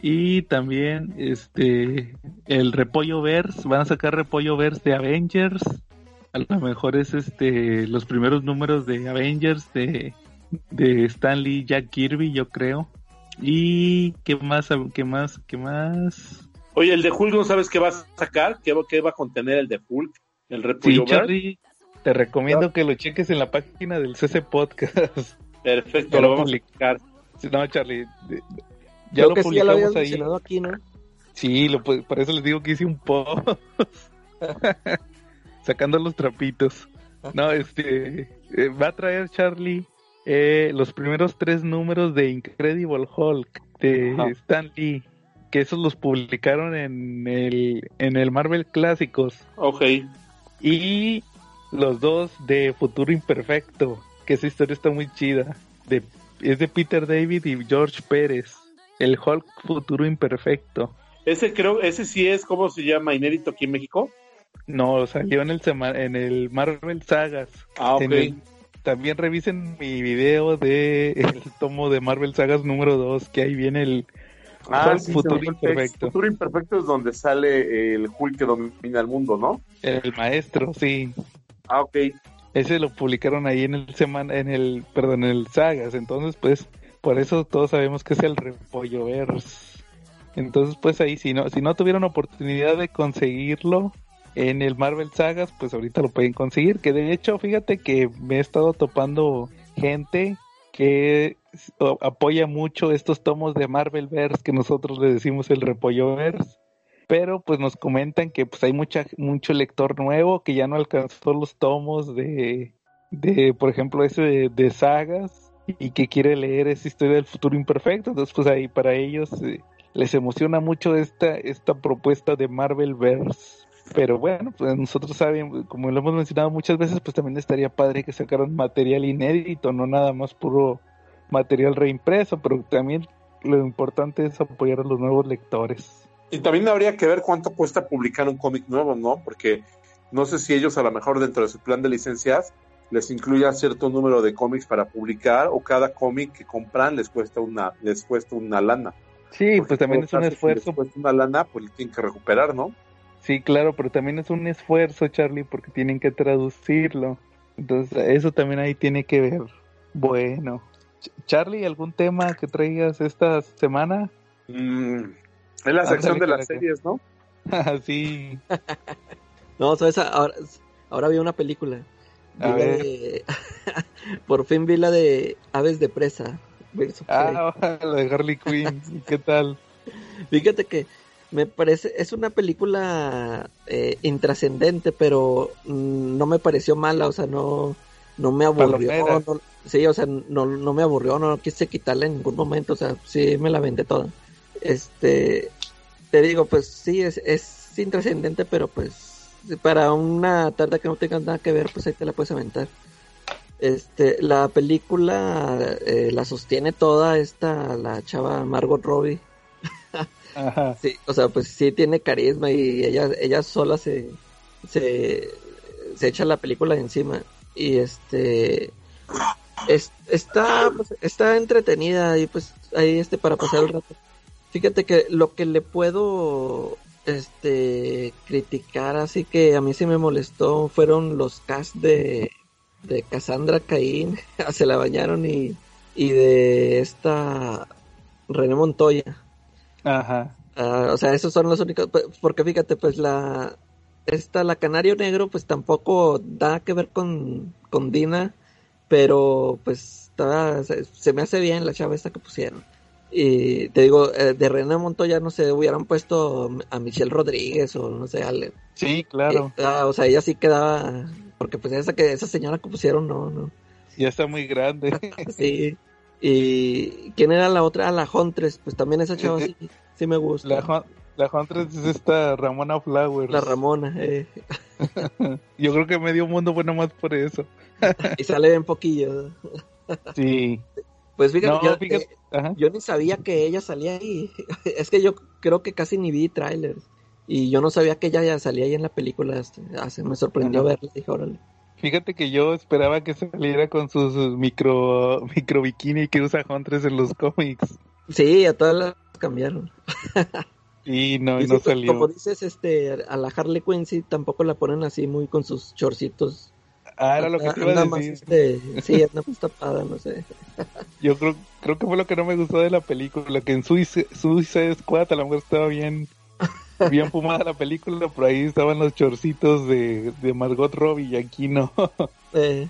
Y también este el Repollo Verse, van a sacar Repollo Verse de Avengers. A lo mejor es este los primeros números de Avengers de, de Stanley Jack Kirby, yo creo. Y qué más, qué más, qué más. Oye, el de Hulk, ¿no sabes qué va a sacar? ¿Qué, va a contener el de Hulk? El repollo sí, te recomiendo que lo cheques en la página del CC Podcast. Perfecto, lo vamos a publicar. No, Charlie, ya lo publicamos sí ahí. aquí, ¿no? Sí, lo, por eso les digo que hice un post. Sacando los trapitos. No, este, eh, va a traer Charlie eh, los primeros tres números de Incredible Hulk de Stan Lee que esos los publicaron en el, en el Marvel Clásicos. Ok. Y los dos de Futuro Imperfecto, que esa historia está muy chida. De, es de Peter David y George Pérez. El Hulk Futuro Imperfecto. Ese creo, ese sí es, ¿cómo se llama? ¿Inédito aquí en México? No, salió en el, en el Marvel Sagas. Ah, ok. también revisen mi video de el tomo de Marvel Sagas número 2, que ahí viene el ah, Futuro Imperfecto. Futuro Imperfecto es donde sale el Hulk que domina el mundo, ¿no? El maestro, sí. Ah, ok. Ese lo publicaron ahí en el semana, en el, perdón, en el Sagas, entonces pues por eso todos sabemos que es el Repollo Verse. Entonces pues ahí si no, si no tuvieron oportunidad de conseguirlo en el Marvel Sagas, pues ahorita lo pueden conseguir, que de hecho fíjate que me he estado topando gente que apoya mucho estos tomos de Marvel Verse que nosotros le decimos el Repollo Verse pero pues nos comentan que pues hay mucha mucho lector nuevo que ya no alcanzó los tomos de, de por ejemplo ese de, sagas y que quiere leer esa historia del futuro imperfecto. Entonces pues ahí para ellos eh, les emociona mucho esta esta propuesta de Marvel Verse pero bueno pues nosotros sabemos como lo hemos mencionado muchas veces pues también estaría padre que sacaran material inédito no nada más puro material reimpreso pero también lo importante es apoyar a los nuevos lectores y también habría que ver cuánto cuesta publicar un cómic nuevo, ¿no? Porque no sé si ellos a lo mejor dentro de su plan de licencias les incluya cierto número de cómics para publicar o cada cómic que compran les cuesta una les cuesta una lana. Sí, pues también es un esfuerzo. Si cuesta una lana, pues tienen que recuperar, ¿no? Sí, claro, pero también es un esfuerzo, Charlie, porque tienen que traducirlo. Entonces, eso también ahí tiene que ver. Bueno, Charlie, ¿algún tema que traigas esta semana? Mm, es la sección de las series, ¿no? sí. no, ¿sabes? Ahora, ahora vi una película. Por fin vi la de Aves de Presa. Ah, la de Harley Quinn. ¿Qué tal? Fíjate que me parece, es una película eh, intrascendente, pero mm, no me pareció mala, o sea, no, no me aburrió. sí, o sea, no, no me aburrió, no quise quitarla en ningún momento, o sea, sí me la vendé toda. Este, te digo, pues sí, es, es intrascendente, pero pues para una tarde que no tengas nada que ver, pues ahí te la puedes aventar. Este, la película eh, la sostiene toda esta, la chava Margot Robbie. Sí, o sea, pues sí tiene carisma y ella, ella sola se, se, se echa la película encima. Y este, está, pues, está entretenida y pues ahí este para pasar el rato. Fíjate que lo que le puedo este criticar, así que a mí sí me molestó, fueron los cast de, de Cassandra Caín, se la bañaron y, y de esta René Montoya. Ajá. Ah, o sea, esos son los únicos, porque fíjate, pues la, esta, la Canario Negro, pues tampoco da que ver con, con Dina, pero pues se, se, me hace bien la chava esta que pusieron. Y te digo, eh, de René Montoya, no sé, hubieran puesto a Michelle Rodríguez o no sé, Ale. Sí, claro. Eh, ah, o sea, ella sí quedaba, porque pues esa que esa señora que pusieron, no, no. Ya está muy grande. sí. Y ¿quién era la otra? La Huntress, pues también esa chava sí, sí me gusta. La, la Huntress es esta Ramona Flowers. La Ramona, eh. Yo creo que medio mundo fue nomás por eso. y sale bien poquillo. sí. Pues fíjate, yo, ni sabía que ella salía ahí. es que yo creo que casi ni vi trailers. Y yo no sabía que ella ya salía ahí en la película. Este, ah, me sorprendió verla. Dije, órale. Fíjate que yo esperaba que saliera con sus micro, micro bikini que usa Huntress en los cómics. Sí, a todas las cambiaron. y no, y no salió. Como dices, este, a la Harley Quinn sí tampoco la ponen así muy con sus chorcitos Ah, era lo que te iba a decir. Este, sí, anda más tapada, no sé. Yo creo, creo que fue lo que no me gustó de la película, que en Suicide, Suicide Squad a lo mejor estaba bien, bien fumada la película, pero ahí estaban los chorcitos de, de Margot Robbie y aquí no.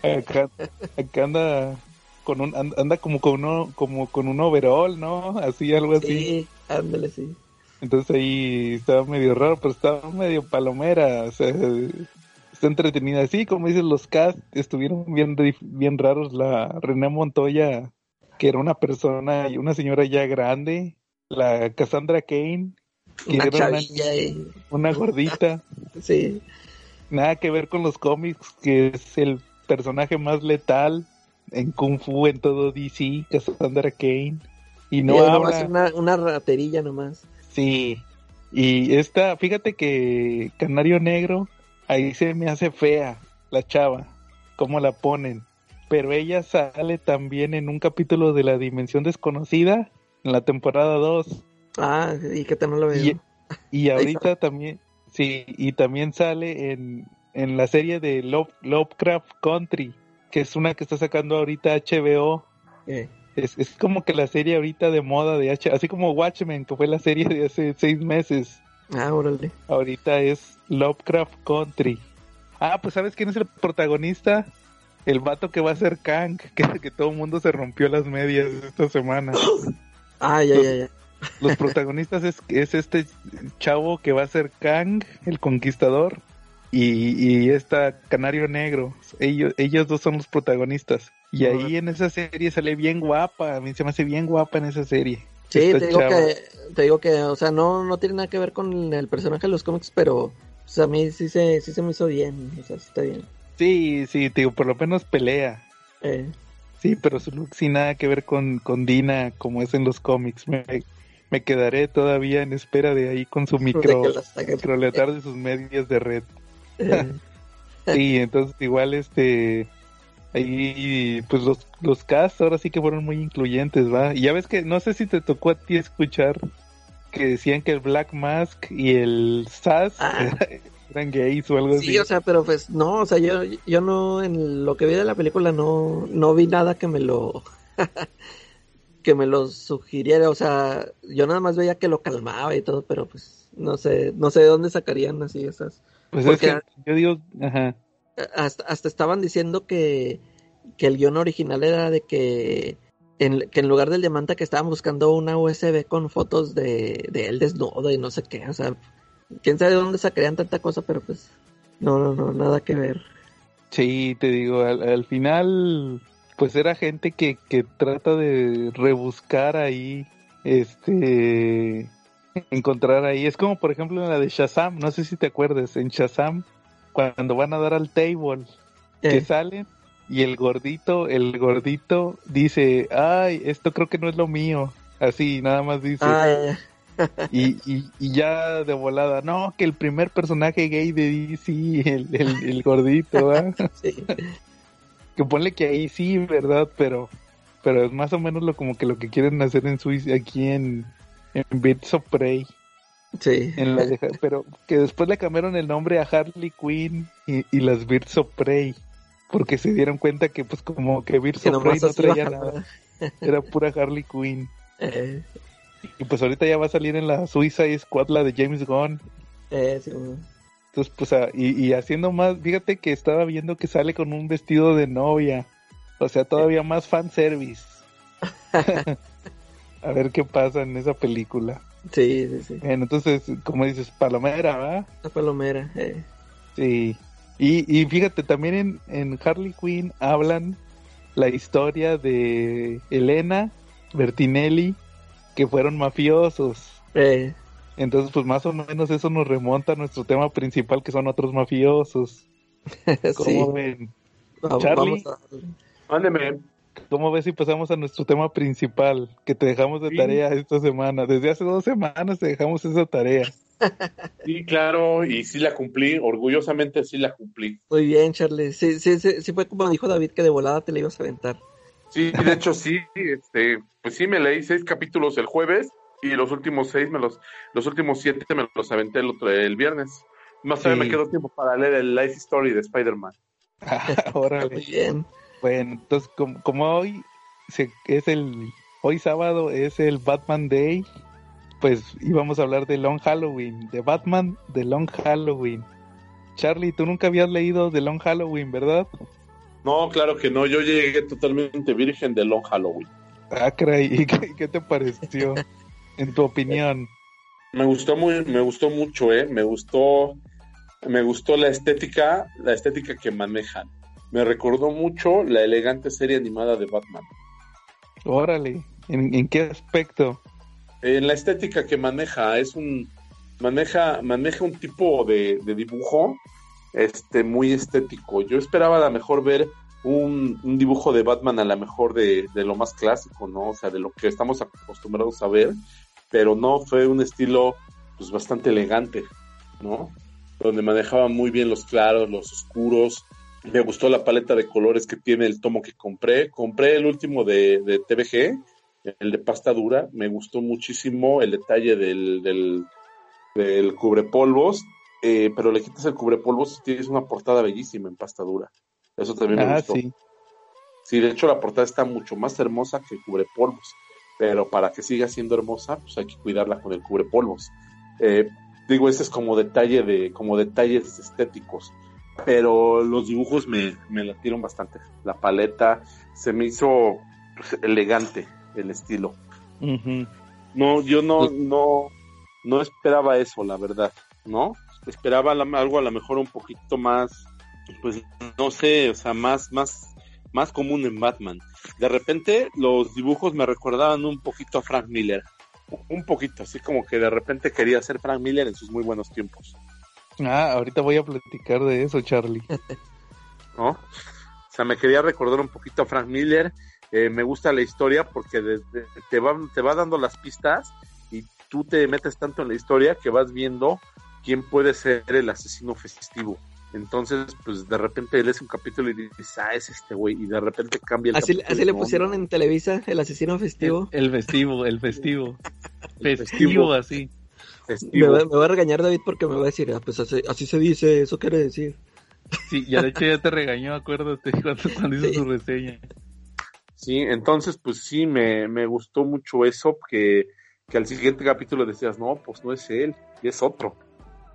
Acá, acá anda con un anda como con uno como con un overall, ¿no? Así algo así. Sí, ándale, sí. Entonces ahí estaba medio raro, pero estaba medio palomera, o sea, está entretenida. Sí, como dices, los cast estuvieron bien, bien raros. La René Montoya, que era una persona y una señora ya grande. La Cassandra Kane, que era una, gordita. sí. Nada que ver con los cómics, que es el personaje más letal en Kung Fu en todo DC, Cassandra Kane. Y no habla. Una, una raterilla nomás. Sí. Y esta, fíjate que Canario Negro, ahí se me hace fea la chava, cómo la ponen. Pero ella sale también en un capítulo de La Dimensión Desconocida, en la temporada 2. Ah, y que te no lo veo. Y, ahorita también, sí, y también sale en, en la serie de Love, Lovecraft Country, que es una que está sacando ahorita HBO. Eh. Es, es como que la serie ahorita de moda de H, así como Watchmen, que fue la serie de hace seis meses. Ah, órale. Ahorita es Lovecraft Country. Ah, pues ¿sabes quién es el protagonista? El vato que va a ser Kang, que, que todo el mundo se rompió las medias esta semana. ah, ya, ya, ya. Los protagonistas es, es este chavo que va a ser Kang, el conquistador, y, y esta Canario Negro. Ellos, ellos dos son los protagonistas. Y ahí en esa serie sale bien guapa, a mí se me hace bien guapa en esa serie. Sí, te digo, que, te digo que, o sea, no, no tiene nada que ver con el personaje de los cómics, pero pues, a mí sí se, sí se me hizo bien, o sea, está bien. Sí, sí, te digo, por lo menos pelea. Eh. Sí, pero su look sin nada que ver con, con Dina como es en los cómics. Me, me quedaré todavía en espera de ahí con su micro, microletar de sus medias de red. Sí, entonces igual este ahí pues los, los cast ahora sí que fueron muy incluyentes, ¿va? Y ya ves que no sé si te tocó a ti escuchar que decían que el Black Mask y el Sass ah. eran gays o algo así. Sí, o sea, pero pues no, o sea, yo, yo no, en lo que vi de la película no, no vi nada que me lo... que me lo sugiriera, o sea, yo nada más veía que lo calmaba y todo, pero pues no sé, no sé de dónde sacarían así esas. Pues es que yo digo, ajá hasta, hasta estaban diciendo que, que el guion original era de que en, que en lugar del diamante que estaban buscando una USB con fotos de, de él desnudo y no sé qué, o sea, quién sabe de dónde sacarían tanta cosa, pero pues no, no, no, nada que ver. Sí, te digo, al, final, pues era gente que, que trata de rebuscar ahí, este, encontrar ahí. Es como, por ejemplo, en la de Shazam, no sé si te acuerdas, en Shazam cuando van a dar al table, que salen y el gordito, el gordito dice, ay, esto creo que no es lo mío. Así, nada más dice. Ah, y, y, ya de volada, no, que el primer personaje gay de DC, el, el, gordito, Que ponle que ahí sí, ¿verdad? Pero, pero es más o menos lo como que lo que quieren hacer en Suiza, aquí en, en Bits of Prey. Sí. pero que después le cambiaron el nombre a Harley Quinn y, las Birds of Prey. Porque se dieron cuenta que, pues, como que Birds of Prey no traía nada. Era pura Harley Quinn. Eh. Y pues ahorita ya va a salir en la Suiza Squad la de James Gunn. Eh, Entonces, pues, y, y, haciendo más, fíjate que estaba viendo que sale con un vestido de novia. O sea, todavía más fanservice. a ver qué pasa en esa película. Sí, sí, sí. Bueno, entonces, como dices, Palomera, ¿va? La Palomera, eh. Sí. Y, y fíjate, también en, en Harley Quinn hablan la historia de Elena, Bertinelli, que fueron mafiosos. Eh. Entonces, pues más o menos eso nos remonta a nuestro tema principal, que son otros mafiosos. ¿Cómo ven? Charlie, Mándeme. ¿Cómo ves si pasamos a nuestro tema principal que te dejamos de tarea esta semana? Desde hace dos semanas te dejamos esa tarea. Sí, claro, y sí la cumplí, orgullosamente sí la cumplí. Muy bien, Charlie. Sí, sí, sí, sí fue como dijo David que de volada te la ibas a aventar. Sí, de hecho sí, este, pues sí me leí seis capítulos el jueves y los últimos seis me los, los últimos siete me los aventé el otro el viernes. Más tarde me quedó tiempo para leer el Life Story de Spider-Man. Órale. Muy bien. Bueno, entonces como, hoy es el hoy sábado es el Batman Day, pues íbamos a hablar de Long Halloween, de Batman de Long Halloween. Charlie, tú nunca habías leído de Long Halloween, ¿verdad? No, claro que no, yo llegué totalmente virgen de Long Halloween. Ah, caray, ¿y qué, te pareció? en tu opinión. Me gustó muy, me gustó mucho, eh, me gustó, me gustó la estética, la estética que manejan me recordó mucho la elegante serie animada de Batman. Órale, ¿en, qué aspecto? En la estética que maneja, es un maneja maneja un tipo de, dibujo este muy estético. Yo esperaba a lo mejor ver un, dibujo de Batman a lo mejor de, de, lo más clásico, ¿no? O sea, de lo que estamos acostumbrados a ver, pero no fue un estilo pues bastante elegante, ¿no? Donde manejaba muy bien los claros, los oscuros. Me gustó la paleta de colores que tiene el tomo que compré. Compré el último de, de TVG, el de pasta dura. Me gustó muchísimo el detalle del, del, del cubrepolvos, eh, pero le quitas el cubrepolvos y tienes una portada bellísima en pasta dura. Eso también me ah, gustó. Sí. sí, de hecho la portada está mucho más hermosa que el cubrepolvos pero para que siga siendo hermosa, pues hay que cuidarla con el cubrepolvos. Eh, digo, ese es como detalle de, como detalles estéticos, pero los dibujos me, me latieron bastante. La paleta se me hizo pues, elegante el estilo. No, yo no, no, no esperaba eso, la verdad, ¿no? Esperaba algo a lo mejor un poquito más, pues no sé, o sea, más, más, más común en Batman. De repente los dibujos me recordaban un poquito a Frank Miller un poquito, así como que de repente quería ser Frank Miller en sus muy buenos tiempos. Ah, ahorita voy a platicar de eso, Charlie. ¿No? O sea, me quería recordar un poquito a Frank Miller. Eh, me gusta la historia porque te, va, te va dando las pistas y tú te metes tanto en la historia que vas viendo quién puede ser el asesino festivo. Entonces, pues de repente lees un capítulo y dices, ah, es este güey, y de repente cambia el Así, así le pusieron en Televisa el asesino festivo. El, festivo, el festivo. festivo, así. Me, va, a regañar David porque me va a decir, ah, pues así, se dice, eso quiere decir. Sí, ya de hecho ya te regañó, acuérdate, cuando, cuando hizo su reseña. Sí, entonces, pues sí, me, me gustó mucho eso, que, que al siguiente capítulo decías, no, pues no es él, es otro.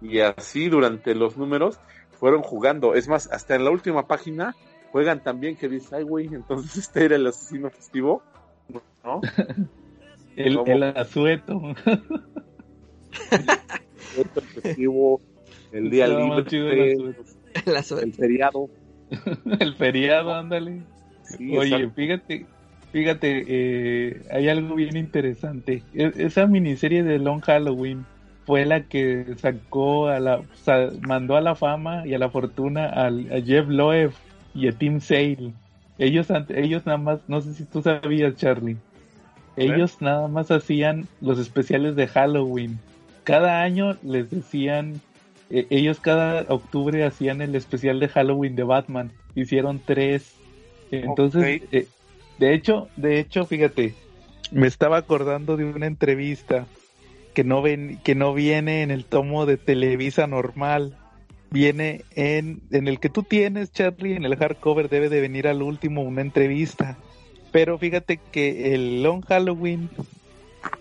Y así durante los números fueron jugando. Es más, hasta en la última página juegan también que dice, ay, güey, entonces este era el asesino festivo, ¿no? el, el asueto. el festivo, el día libre, el, feriado. el feriado, ándale. Oye, fíjate, fíjate, eh, hay algo bien interesante. E, esa miniserie de Long Halloween fue la que sacó a la, mandó a la fama y a la fortuna al, a Jeff Loeb y a Tim Sale. Ellos, ellos nada más, no sé si tú sabías, Charlie. Ellos nada más hacían los especiales de Halloween. Cada año les decían, e, ellos cada octubre hacían el especial de Halloween de Batman. Hicieron tres. Entonces, eh, de hecho, de hecho, fíjate, me estaba acordando de una entrevista que no ven, que no viene en el tomo de Televisa normal. Viene en, en el que tú tienes, Charlie, en el hardcover debe de venir al último una entrevista. Pero fíjate que el Long Halloween,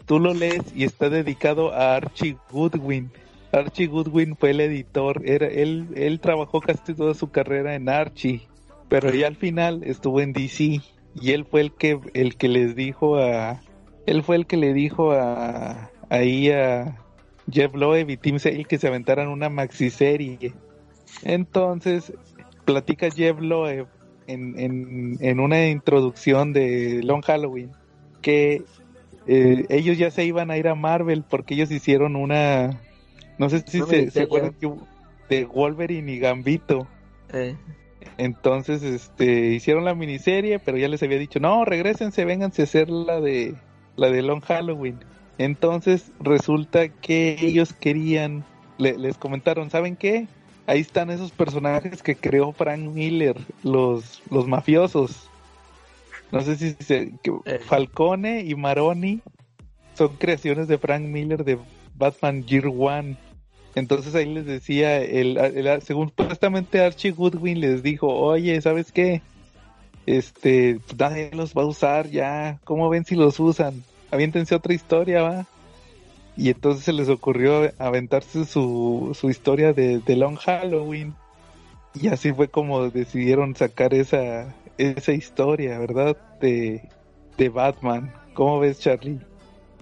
tú lo lees y está dedicado a Archie Goodwin. Archie Goodwin fue el editor, era, él, él trabajó casi toda su carrera en Archie, pero ya al final estuvo en DC y él fue el que, el que les dijo a, él fue el que le dijo a, ahí a Jeff Loeb y Tim Sale que se aventaran una maxi serie. Entonces, platica Jeff Loeb en, en, una introducción de Long Halloween que eh, ellos ya se iban a ir a Marvel porque ellos hicieron una. No sé si se, acuerdan de Wolverine y Gambito. Eh. Entonces, este, hicieron la miniserie, pero ya les había dicho, no, regresense, vénganse a hacer la de la de Long Halloween. Entonces resulta que ellos querían, les comentaron, ¿saben qué? Ahí están esos personajes que creó Frank Miller, los, los mafiosos. No sé si se, eh. Falcone y Maroni son creaciones de Frank Miller de Batman Year One. Entonces ahí les decía, el, según supuestamente Archie Goodwin les dijo, oye, ¿sabes qué? Este, nadie los va a usar ya, ¿cómo ven si los usan? Aviéntense otra historia, va. Y entonces se les ocurrió aventarse su, su historia de, Long Halloween. Y así fue como decidieron sacar esa, esa historia, ¿verdad? De, de Batman. ¿Cómo ves, Charlie?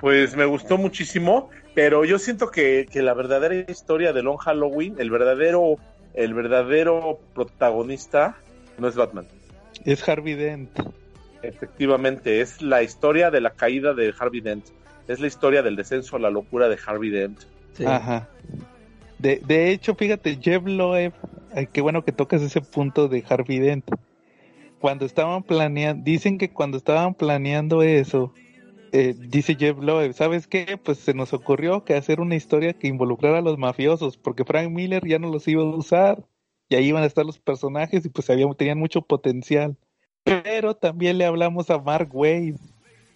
Pues me gustó muchísimo, pero yo siento que, que, la verdadera historia de Long Halloween, el verdadero, el verdadero protagonista, no es Batman. Es Harvey Dent. Efectivamente, es la historia de la caída de Harvey Dent. Es la historia del descenso a la locura de Harvey Dent. Ajá. De, de hecho, fíjate, Jeff Loeb, qué bueno que tocas ese punto de Harvey Dent. cuando estaban planeando, dicen que cuando estaban planeando eso, eh, dice Jeff Loeb, ¿sabes qué? Pues se nos ocurrió que hacer una historia que involucrara a los mafiosos, porque Frank Miller ya no los iba a usar, y ahí iban a estar los personajes y pues había, tenían mucho potencial. Pero también le hablamos a Mark Wade.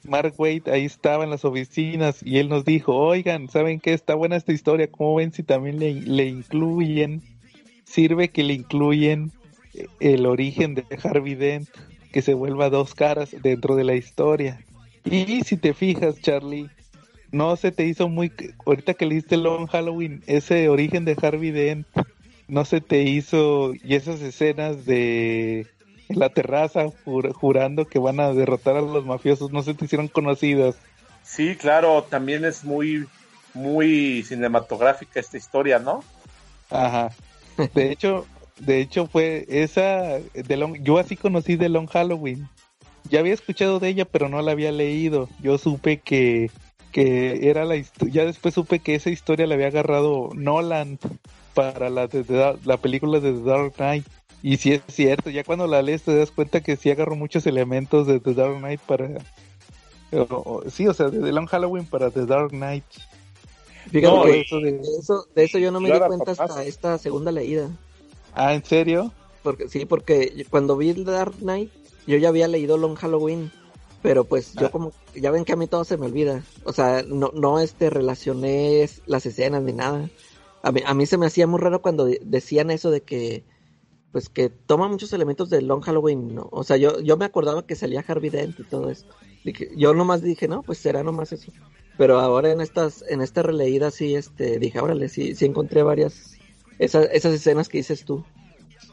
Mark Wade ahí estaba en las oficinas y él nos dijo, oigan, ¿saben qué? Está buena esta historia, ¿cómo ven si también le, incluyen? Sirve que le incluyen eh, el origen de Harvey Dent, que se vuelva dos caras dentro de la historia. Y si te fijas, Charlie, no se te hizo muy. Ahorita que leíste Long Halloween, ese origen de Harvey Dent, no se te hizo. Y esas escenas de la terraza jurando que van a derrotar a los mafiosos, no se te hicieron conocidas. Sí, claro, también es muy, muy cinematográfica esta historia, ¿no? Ajá. De hecho, de hecho fue esa de Long, yo así conocí de Long Halloween ya había escuchado de ella, pero no la había leído. Yo supe que, que era la ya después supe que esa historia la había agarrado Nolan para la, la película de The Dark Knight. Y sí es cierto, ya cuando la lees te das cuenta que sí agarró muchos elementos de The Dark Knight para... sí, o sea, de The Long Halloween para The Dark Knight. de, eso de... eso, yo no me di cuenta hasta esta segunda leída. Ah, ¿en serio? Porque sí, porque cuando vi The Dark Knight yo ya había leído Long Halloween, pero pues yo ah. como, ya ven que a mí todo se me olvida. O sea, no, no este, relacioné las escenas ni nada. A mí, a mí se me hacía muy raro cuando decían eso de que, pues que toma muchos elementos de Long Halloween, ¿no? O sea, yo, yo me acordaba que salía Harvey Dent y todo eso. yo nomás dije, no, pues será nomás eso. Pero ahora en estas, en esta releída sí, este, dije, órale, sí, sí encontré varias, esas, esas escenas que dices tú.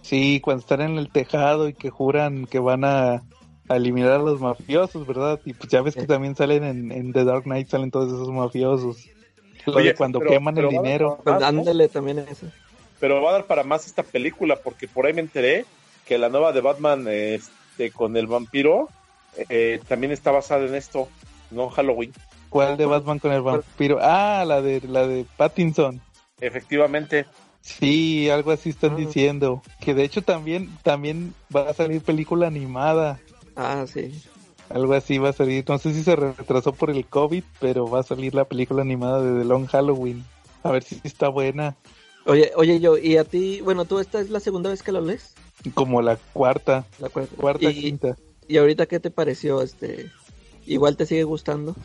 Sí, cuando están en el tejado y que juran que van a, eliminar a los mafiosos, ¿verdad? Y pues ya ves que también salen en, The Dark Knight, salen todos esos mafiosos. Oye, cuando queman el dinero. Pues ándale también eso. Pero va a dar para más esta película, porque por ahí me enteré que la nueva de Batman este, con el vampiro eh, también está basada en esto, no Halloween. ¿Cuál de Batman con el vampiro? Ah, la de la de Pattinson. Efectivamente. Sí, algo así están diciendo. Que de hecho también, también va a salir película animada. Ah, sí. Algo así va a salir. No sé si se retrasó por el COVID, pero va a salir la película animada de The Long Halloween. A ver si está buena. Oye, oye, yo, ¿y a ti? Bueno, ¿tú esta es la segunda vez que la lees? Como la cuarta. La cuarta, cuarta quinta. ¿Y ahorita qué te pareció? este ¿Igual te sigue gustando?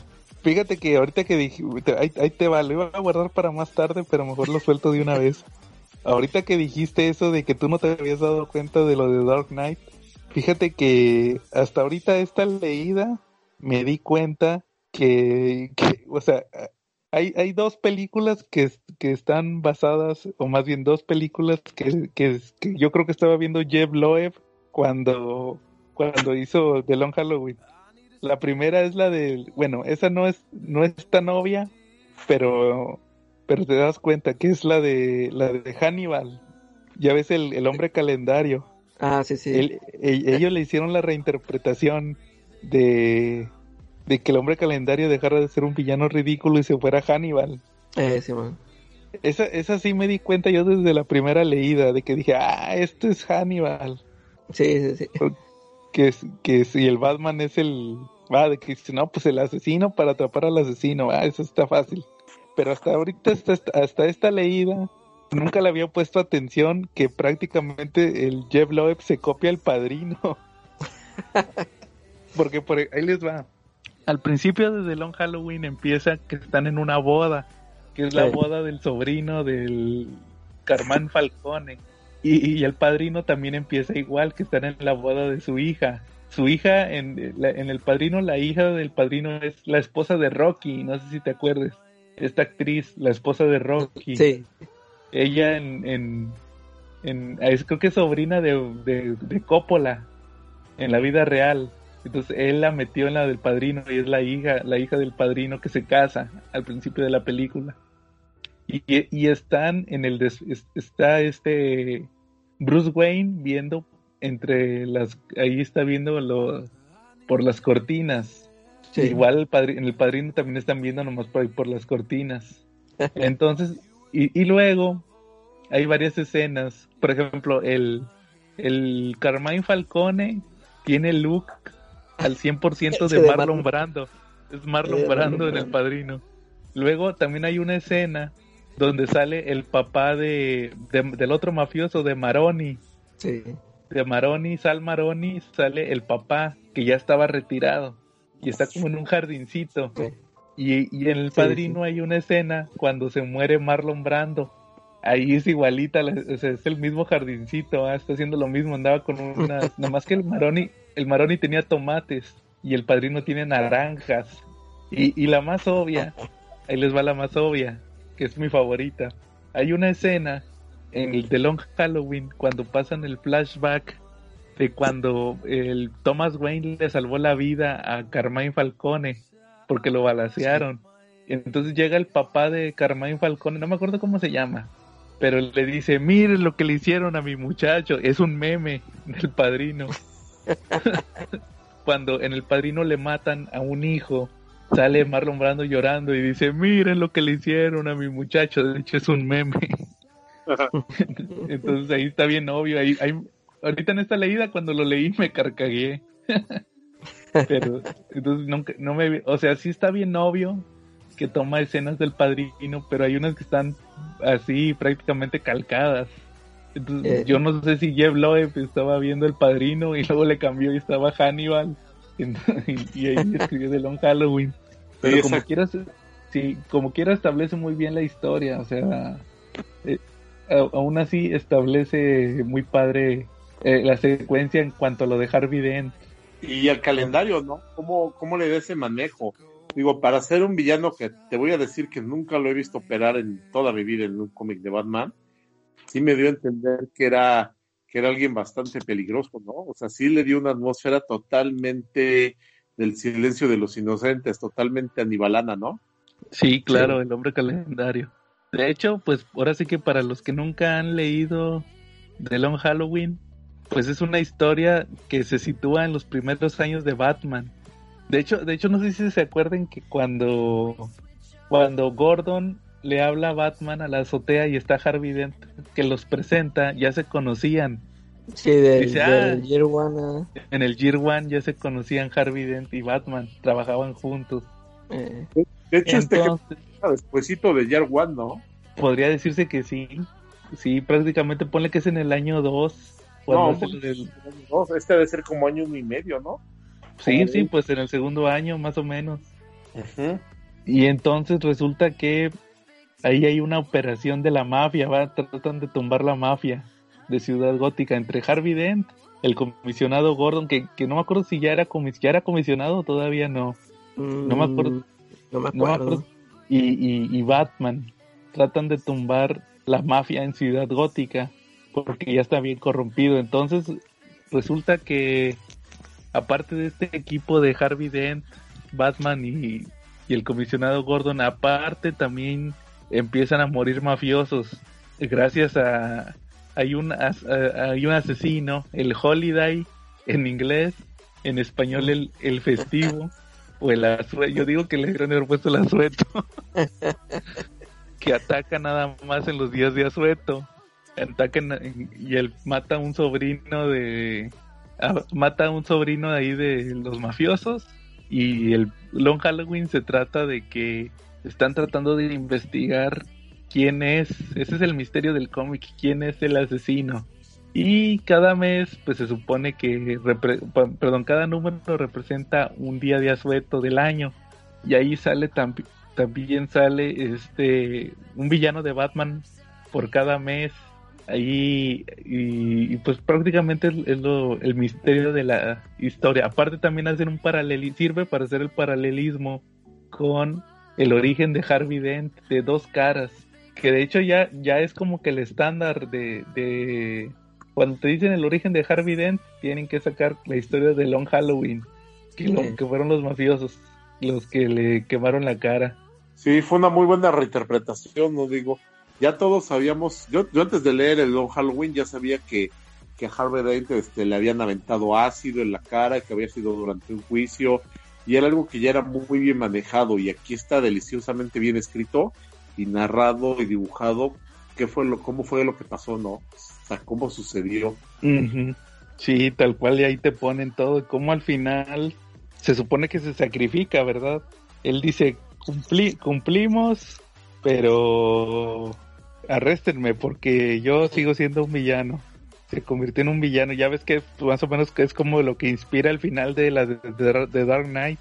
Fíjate que ahorita que dije, ahí, ahí te va, lo iba a guardar para más tarde, pero mejor lo suelto de una vez. Ahorita que dijiste eso de que tú no te habías dado cuenta de lo de Dark Knight, fíjate que hasta ahorita esta leída me di cuenta que, o sea, hay, hay dos películas que, que, están basadas, o más bien dos películas que, que, yo creo que estaba viendo Jeff Loeb cuando, cuando hizo The Long Halloween. La primera es la de, bueno, esa no es, no es tan obvia, pero pero te das cuenta que es la de la de Hannibal. Ya ves el, hombre calendario. Ah, sí, sí. Ellos le hicieron la reinterpretación de, de que el hombre calendario dejara de ser un villano ridículo y se fuera Hannibal. Eh, sí, man. Esa, esa sí me di cuenta yo desde la primera leída, de que dije, ah, esto es Hannibal. Sí, sí, sí. Que, que si el Batman es el... Ah, de que no, pues el asesino para atrapar al asesino, ah, eso está fácil pero hasta ahorita, hasta, hasta esta leída, nunca le había puesto atención que prácticamente el Jeff Loeb se copia el padrino. Porque por ahí les va. Al principio de The Long Halloween empieza que están en una boda, que es la boda del sobrino del Carmán Falcone. Y, el padrino también empieza igual, que están en la boda de su hija. Su hija, en, en el padrino, la hija del padrino es la esposa de Rocky, no sé si te acuerdas esta actriz, la esposa de Rocky. Sí. Ella en, en, es, creo que es sobrina de, de, Coppola en la vida real. Entonces él la metió en la del padrino y es la hija, la hija del padrino que se casa al principio de la película. Y, y están en el está este Bruce Wayne viendo entre las ahí está viendo lo, por las cortinas Igual el en el padrino también están viendo nomás por, por las cortinas. Entonces, y, luego hay varias escenas. Por ejemplo, el, el Carmine Falcone tiene look al 100% de Marlon Brando. Es Marlon Brando en El Padrino. Luego también hay una escena donde sale el papá de, del otro mafioso, de Maroni. Sí. De Maroni, Sal Maroni, sale el papá que ya estaba retirado y está como en un jardincito. Y, y, en El Padrino hay una escena cuando se muere Marlon Brando. Ahí es igualita, es el mismo jardincito, ¿ah? está haciendo lo mismo, andaba con una... nomás que el Maroni, el Maroni tenía tomates y el Padrino tiene naranjas. Y, y la más obvia, ahí les va la más obvia, que es mi favorita. Hay una escena en el The Long Halloween cuando pasan el flashback de cuando el Thomas Wayne le salvó la vida a Carmine Falcone porque lo balacearon. Entonces llega el papá de Carmine Falcone, no me acuerdo cómo se llama, pero le dice, mire lo que le hicieron a mi muchacho, es un meme del padrino. cuando en el padrino le matan a un hijo sale Marlon Brando llorando y dice, miren lo que le hicieron a mi muchacho, de hecho es un meme. Entonces ahí está bien obvio, ahí, ahorita en esta leída cuando lo leí me carcagué. Pero entonces no, no me, o sea, sí está bien obvio que toma escenas del padrino, pero hay unas que están así prácticamente calcadas. Entonces, eh. yo no sé si Jeff Loeb estaba viendo el padrino y luego le cambió y estaba Hannibal. y, ahí escribió The Long Halloween. Pero como quiera, sí, como quiera establece muy bien la historia, o sea, eh, aún así establece muy padre eh, la secuencia en cuanto a lo de Harvey Dent. Y el calendario, ¿no? ¿Cómo, cómo le da ese manejo? Digo, para ser un villano que te voy a decir que nunca lo he visto operar en toda mi vida en un cómic de Batman, sí me dio a entender que era que era alguien bastante peligroso, ¿no? O sea, sí le dio una atmósfera totalmente del silencio de los inocentes, totalmente anibalana, ¿no? Sí, claro, el hombre calendario. De hecho, pues ahora sí que para los que nunca han leído The Long Halloween, pues es una historia que se sitúa en los primeros años de Batman. De hecho, de hecho no sé si se acuerdan que cuando cuando Gordon le habla Batman a la azotea y está Harvey Dent que los presenta, ya se conocían. Sí, del, ah, Year One. Ah". En el Year One ya se conocían Harvey Dent y Batman, trabajaban juntos. Eh. De hecho, este despuésito de Year One, ¿no? Podría decirse que sí. Sí, prácticamente ponle que es en el año 2. No, pues, este debe ser como año y medio, ¿no? Sí, sí, pues en el segundo año más o menos. Y entonces resulta que ahí hay una operación de la mafia, va, tratan de tumbar la mafia de Ciudad Gótica entre Harvey Dent, el comisionado Gordon, que, no me acuerdo si ya era, era comisionado o todavía no. no me acuerdo. Mm, no me acuerdo. Y, y, Batman tratan de tumbar la mafia en Ciudad Gótica porque ya está bien corrompido. Entonces resulta que aparte de este equipo de Harvey Dent, Batman y, y el comisionado Gordon, aparte también empiezan a morir mafiosos. Gracias a hay un hay un asesino el holiday en inglés en español el, el festivo o el yo digo que le deberían haber puesto el asueto. Que ataca nada más en los días de asueto. Atacan y él mata a un sobrino de mata a un sobrino ahí de los mafiosos y el Long Halloween se trata de que están tratando de investigar quién es, ese es el misterio del cómic, quién es el asesino. Y cada mes, pues se supone que, perdón, cada número representa un día de asueto del año. Y ahí sale también sale este un villano de Batman por cada mes. Ahí, y, pues prácticamente es lo, el misterio de la historia. Aparte también hacer un paralelismo, sirve para hacer el paralelismo con el origen de Harvey Dent de dos caras, que de hecho ya, ya es como que el estándar de, de cuando te dicen el origen de Harvey Dent, tienen que sacar la historia de Long Halloween, que, que fueron los mafiosos los que le quemaron la cara. Sí, fue una muy buena reinterpretación, no digo. Ya todos sabíamos, yo, yo antes de leer el Long Halloween ya sabía que, que a Harvey Dent este, le habían aventado ácido en la cara, que había sido durante un juicio, y era algo que ya era muy bien manejado y aquí está deliciosamente bien escrito y narrado y dibujado qué fue lo cómo fue lo que pasó no o sea cómo sucedió. Sí, tal cual, y ahí te ponen todo, como al final se supone que se sacrifica, ¿verdad? Él dice, cumplimos, pero arréstenme porque yo sigo siendo un villano. Se convirtió en un villano. Ya ves que más o menos es como lo que inspira el final de la de, Dark Knight.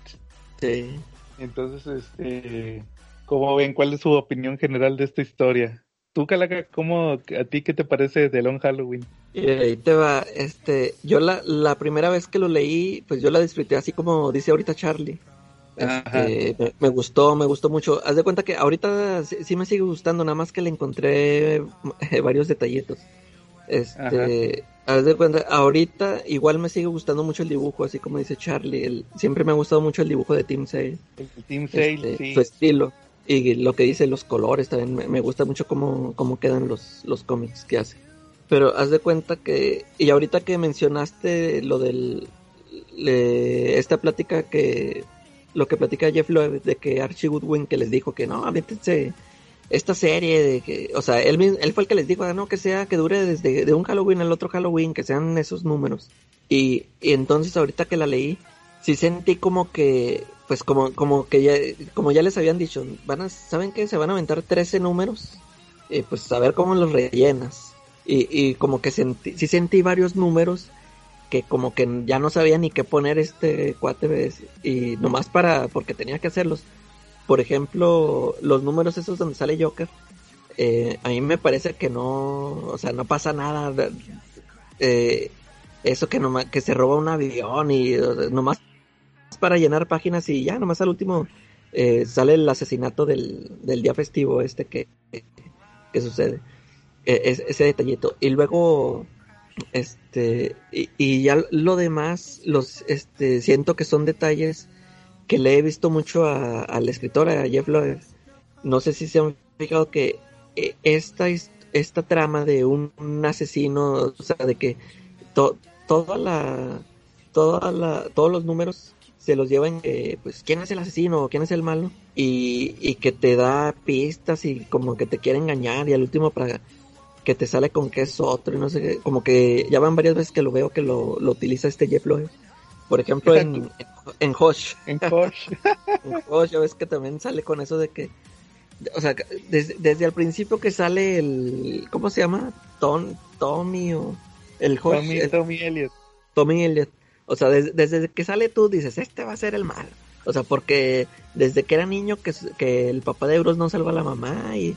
Sí. Entonces, este, ¿cómo ven? ¿Cuál es su opinión general de esta historia? Tú, Calaca, ¿cómo, a ti qué te parece de Long Halloween? Y ahí te va, este, yo la, la primera vez que lo leí, pues yo la disfruté así como dice ahorita Charlie. Este, me, gustó, me gustó mucho. Haz de cuenta que ahorita sí, me sigue gustando, nada más que le encontré varios detallitos. Este, haz de cuenta, ahorita igual me sigue gustando mucho el dibujo, así como dice Charlie. siempre me ha gustado mucho el dibujo de Team Sale. Team Sale, este, sí. Su estilo. Y lo que dice, los colores también. Me, gusta mucho cómo, cómo quedan los, los cómics que hace. Pero haz de cuenta que. Y ahorita que mencionaste lo del. esta plática que lo que platica Jeff Loeb de que Archie Goodwin que les dijo que no, métense esta serie de que, o sea, él, él fue el que les dijo, ah, no, que sea, que dure desde de un Halloween al otro Halloween, que sean esos números. Y, y entonces ahorita que la leí, sí sentí como que, pues como, como que ya, como ya les habían dicho, van a, ¿saben que Se van a aventar 13 números, y pues a ver cómo los rellenas. Y, y como que sentí, sí sentí varios números que como que ya no sabía ni qué poner este cuate y nomás para porque tenía que hacerlos. Por ejemplo, los números esos donde sale Joker, eh, a mí me parece que no, o sea, no pasa nada. Eh, eso que nomás, que se roba un avión y nomás para llenar páginas y ya nomás al último eh, sale el asesinato del, del día festivo este que, que sucede. E, ese detallito. Y luego este, y, ya lo demás, los, este, siento que son detalles que le he visto mucho a, la escritora, a Jeff Loeb. No sé si se han fijado que eh, esta, esta trama de un, asesino, o sea, de que toda la, toda la, todos los números se los llevan, eh, pues, quién es el asesino quién es el malo, y, y que te da pistas y como que te quiere engañar, y al último para que te sale con que es otro y no sé qué. Como que ya van varias veces que lo veo que lo, lo utiliza este Jeff Loeb. Por ejemplo, en, en, Hosh. En Hosh. en Hosh, ya ves que también sale con eso de que. O sea, desde, desde el principio que sale el. ¿Cómo se llama? Tom, Tommy o. El Hosh. Tommy, Tommy Elliot. Tommy Elliot. O sea, desde, desde que sale tú dices, este va a ser el mal. O sea, porque desde que era niño que, que el papá de Euros no salva a la mamá y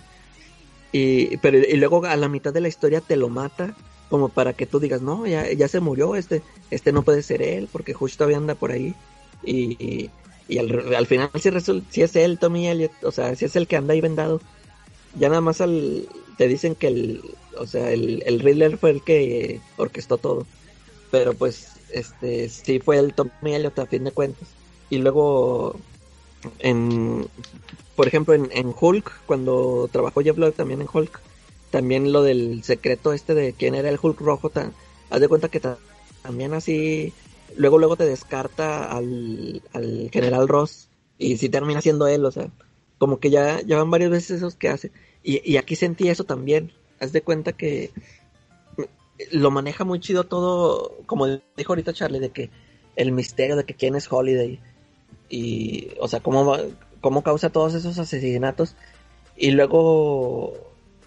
y, pero, y luego a la mitad de la historia te lo mata, como para que tú digas, no, ya, se murió, este, este no puede ser él, porque justo todavía anda por ahí. Y, al, final si, si es él, Tommy Elliot, o sea, si es el que anda ahí vendado, ya nada más al, te dicen que el, o sea, el, el Riddler fue el que orquestó todo. Pero pues, este, sí fue el Tommy Elliot a fin de cuentas. Y luego, en, por ejemplo, en, en Hulk, cuando trabajó Jeff Loeb también en Hulk, también lo del secreto este de quién era el Hulk rojo, haz de cuenta que también así, luego luego te descarta al, al general Ross y si termina siendo él, o sea, como que ya, ya van varias veces esos que hace. Y, y aquí sentí eso también, haz de cuenta que lo maneja muy chido todo, como dijo ahorita Charlie, de que el misterio de que quién es Holiday. Y, o sea, cómo va, cómo causa todos esos asesinatos. Y luego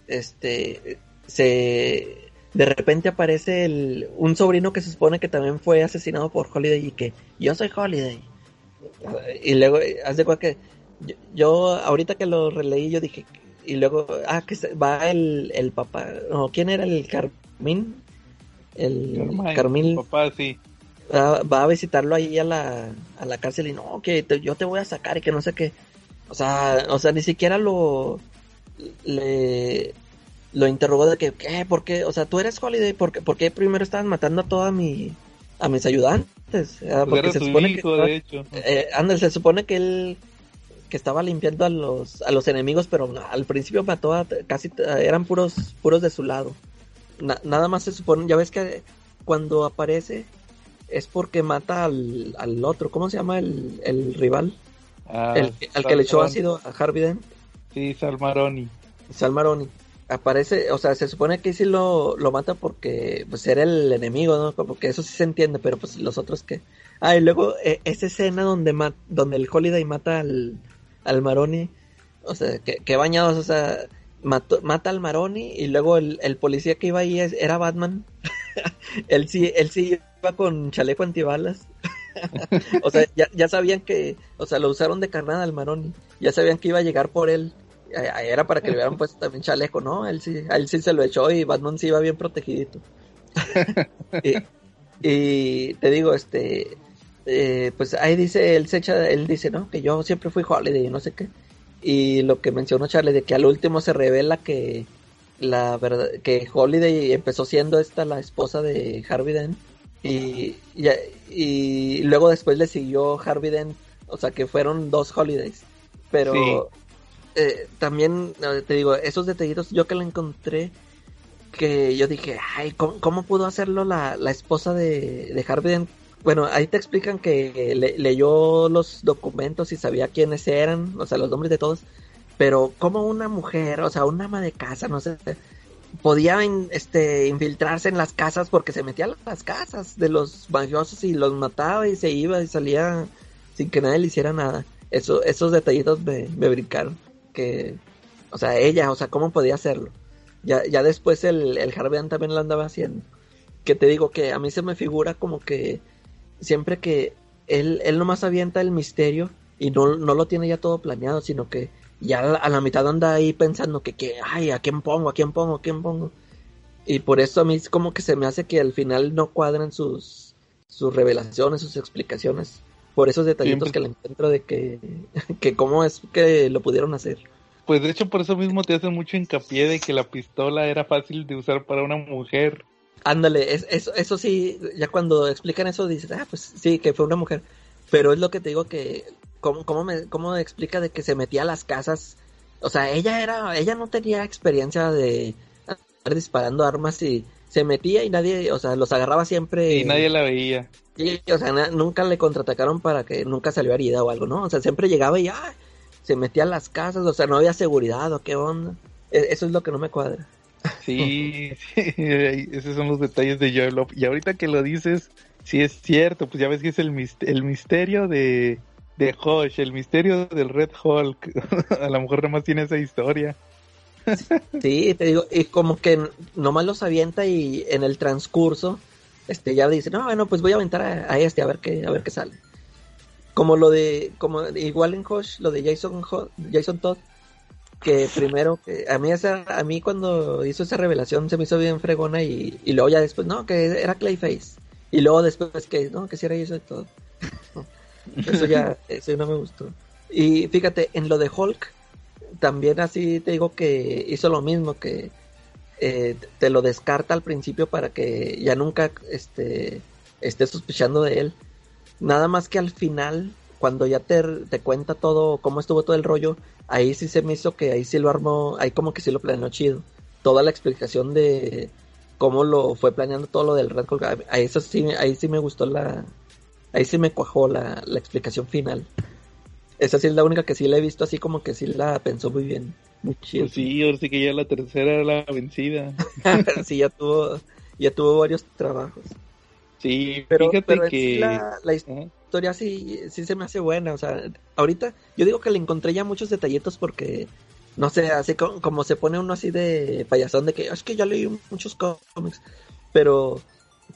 este se de repente aparece el, un sobrino que se supone que también fue asesinado por Holiday y que yo soy Holiday y luego haz de cuenta que yo, ahorita que lo releí yo dije y luego ah que va el, el papá no quién era el Carmín el Carmín papá sí. va, a visitarlo ahí a la, a la cárcel y no que yo te voy a sacar y que no sé qué o sea, o sea, ni siquiera lo le lo interrogó de que, ¿qué? ¿Por qué? O sea, tú eres Holiday, ¿por qué, ¿por qué primero estaban matando a todos mi, a mis ayudantes? Pues porque se supone que, de hecho. Eh, se supone que él que estaba limpiando a los a los enemigos, pero al principio mató a casi eran puros puros de su lado. nada más se supone, ya ves que cuando aparece es porque mata al, al otro, ¿cómo se llama el, el rival? Ah, el, al que le echó ácido a Harvey Dent. Sí, Salmaroni. Salmaroni. aparece, o sea, se supone que sí lo, lo mata porque pues era el enemigo, ¿no? Porque eso sí se entiende, pero pues los otros que... Ah, y luego eh, esa escena donde, donde el Holiday mata al, al Maroni, o sea, que, que bañados, o sea, mata al Maroni y luego el, el policía que iba ahí era Batman. él sí, él sí iba con chaleco antibalas. o sea, ya, ya, sabían que, o sea, lo usaron de carnada al Maroni. Ya sabían que iba a llegar por él. Era para que le hubieran puesto también chaleco, ¿no? Él sí, a él sí se lo echó y Batman sí iba bien protegidito. y, te digo, este, eh, pues ahí dice, él se echa, él dice, ¿no? Que yo siempre fui Holiday y no sé qué. Y lo que mencionó Charlie, de que al último se revela que la verdad, que Holiday empezó siendo esta la esposa de Harvey Dent. Y, y, luego después le siguió Harvey Dent, o sea que fueron dos Holidays. Pero eh, también, te digo, esos detallitos yo que lo encontré, que yo dije, ay, ¿cómo, pudo hacerlo la, la esposa de, de Harvey Dent bueno, ahí te explican que leyó los documentos y sabía quiénes eran, o sea, los nombres de todos, pero como una mujer, o sea, una ama de casa, no sé, podía este, infiltrarse en las casas porque se metía a las casas de los mafiosos y los mataba y se iba y salía sin que nadie le hiciera nada. Eso, esos detallitos me, me brincaron. Que, o sea, ella, o sea, ¿cómo podía hacerlo? Ya, ya después el, el también lo andaba haciendo. Que te digo que a mí se me figura como que siempre que él, él nomás avienta el misterio y no, no lo tiene ya todo planeado, sino que ya a la mitad anda ahí pensando que, que, ay, ¿a quién pongo? ¿A quién pongo? ¿A quién pongo? Y por eso a mí es como que se me hace que al final no cuadran sus, sus revelaciones, sus explicaciones. Por esos detallitos que le encuentro de que, que cómo es que lo pudieron hacer. Pues de hecho por eso mismo te hace mucho hincapié de que la pistola era fácil de usar para una mujer. Ándale, eso, eso sí, ya cuando explican eso dices, ah, pues sí, que fue una mujer. Pero es lo que te digo que, ¿cómo, cómo, me, cómo explica de que se metía a las casas? O sea, ella era, ella no tenía experiencia de estar disparando armas y se metía y nadie, o sea, los agarraba siempre. Y nadie la veía. Y, o sea, nunca le contraatacaron para que nunca salió herida o algo, ¿no? O sea, siempre llegaba y ah, se metía a las casas, o sea, no había seguridad o qué onda. E, eso es lo que no me cuadra. Sí, sí, esos son los detalles de Love. Y ahorita que lo dices, sí es cierto, pues ya ves que es el, el misterio de, de Hosh, el misterio del Red Hulk. A lo mejor nomás tiene esa historia. Sí, te digo, y como que nomás los avienta y en el transcurso, este ya dice, no, bueno, pues voy a aventar a, este a ver qué, a ver qué sale. Como lo de, como igual en Hosh, lo de Jason, Jason Todd, que primero que a mí esa a mí cuando hizo esa revelación se me hizo bien fregona y, y luego ya después no que era Clayface y luego después que no que si era de todo eso ya eso no me gustó y fíjate en lo de Hulk también así te digo que hizo lo mismo que eh, te lo descarta al principio para que ya nunca este estés sospechando de él nada más que al final cuando ya te, te cuenta todo cómo estuvo todo el rollo ahí sí se me hizo que ahí sí lo armó, ahí como que sí lo planeó chido. Toda la explicación de cómo lo fue planeando todo lo del Red Hulk, ahí, eso sí, ahí sí me gustó la, ahí sí me cuajó la, la explicación final. Esa sí es la única que sí la he visto así como que sí la pensó muy bien. Muy chido. Pues sí, ahora sí que ya la tercera era la vencida. sí, ya tuvo, ya tuvo varios trabajos. Sí, pero, fíjate que... La, historia sí, sí se me hace buena. O sea, ahorita yo digo que le encontré ya muchos detallitos porque, no sé, así como, se pone uno así de payasón de que es que ya leí muchos cómics, pero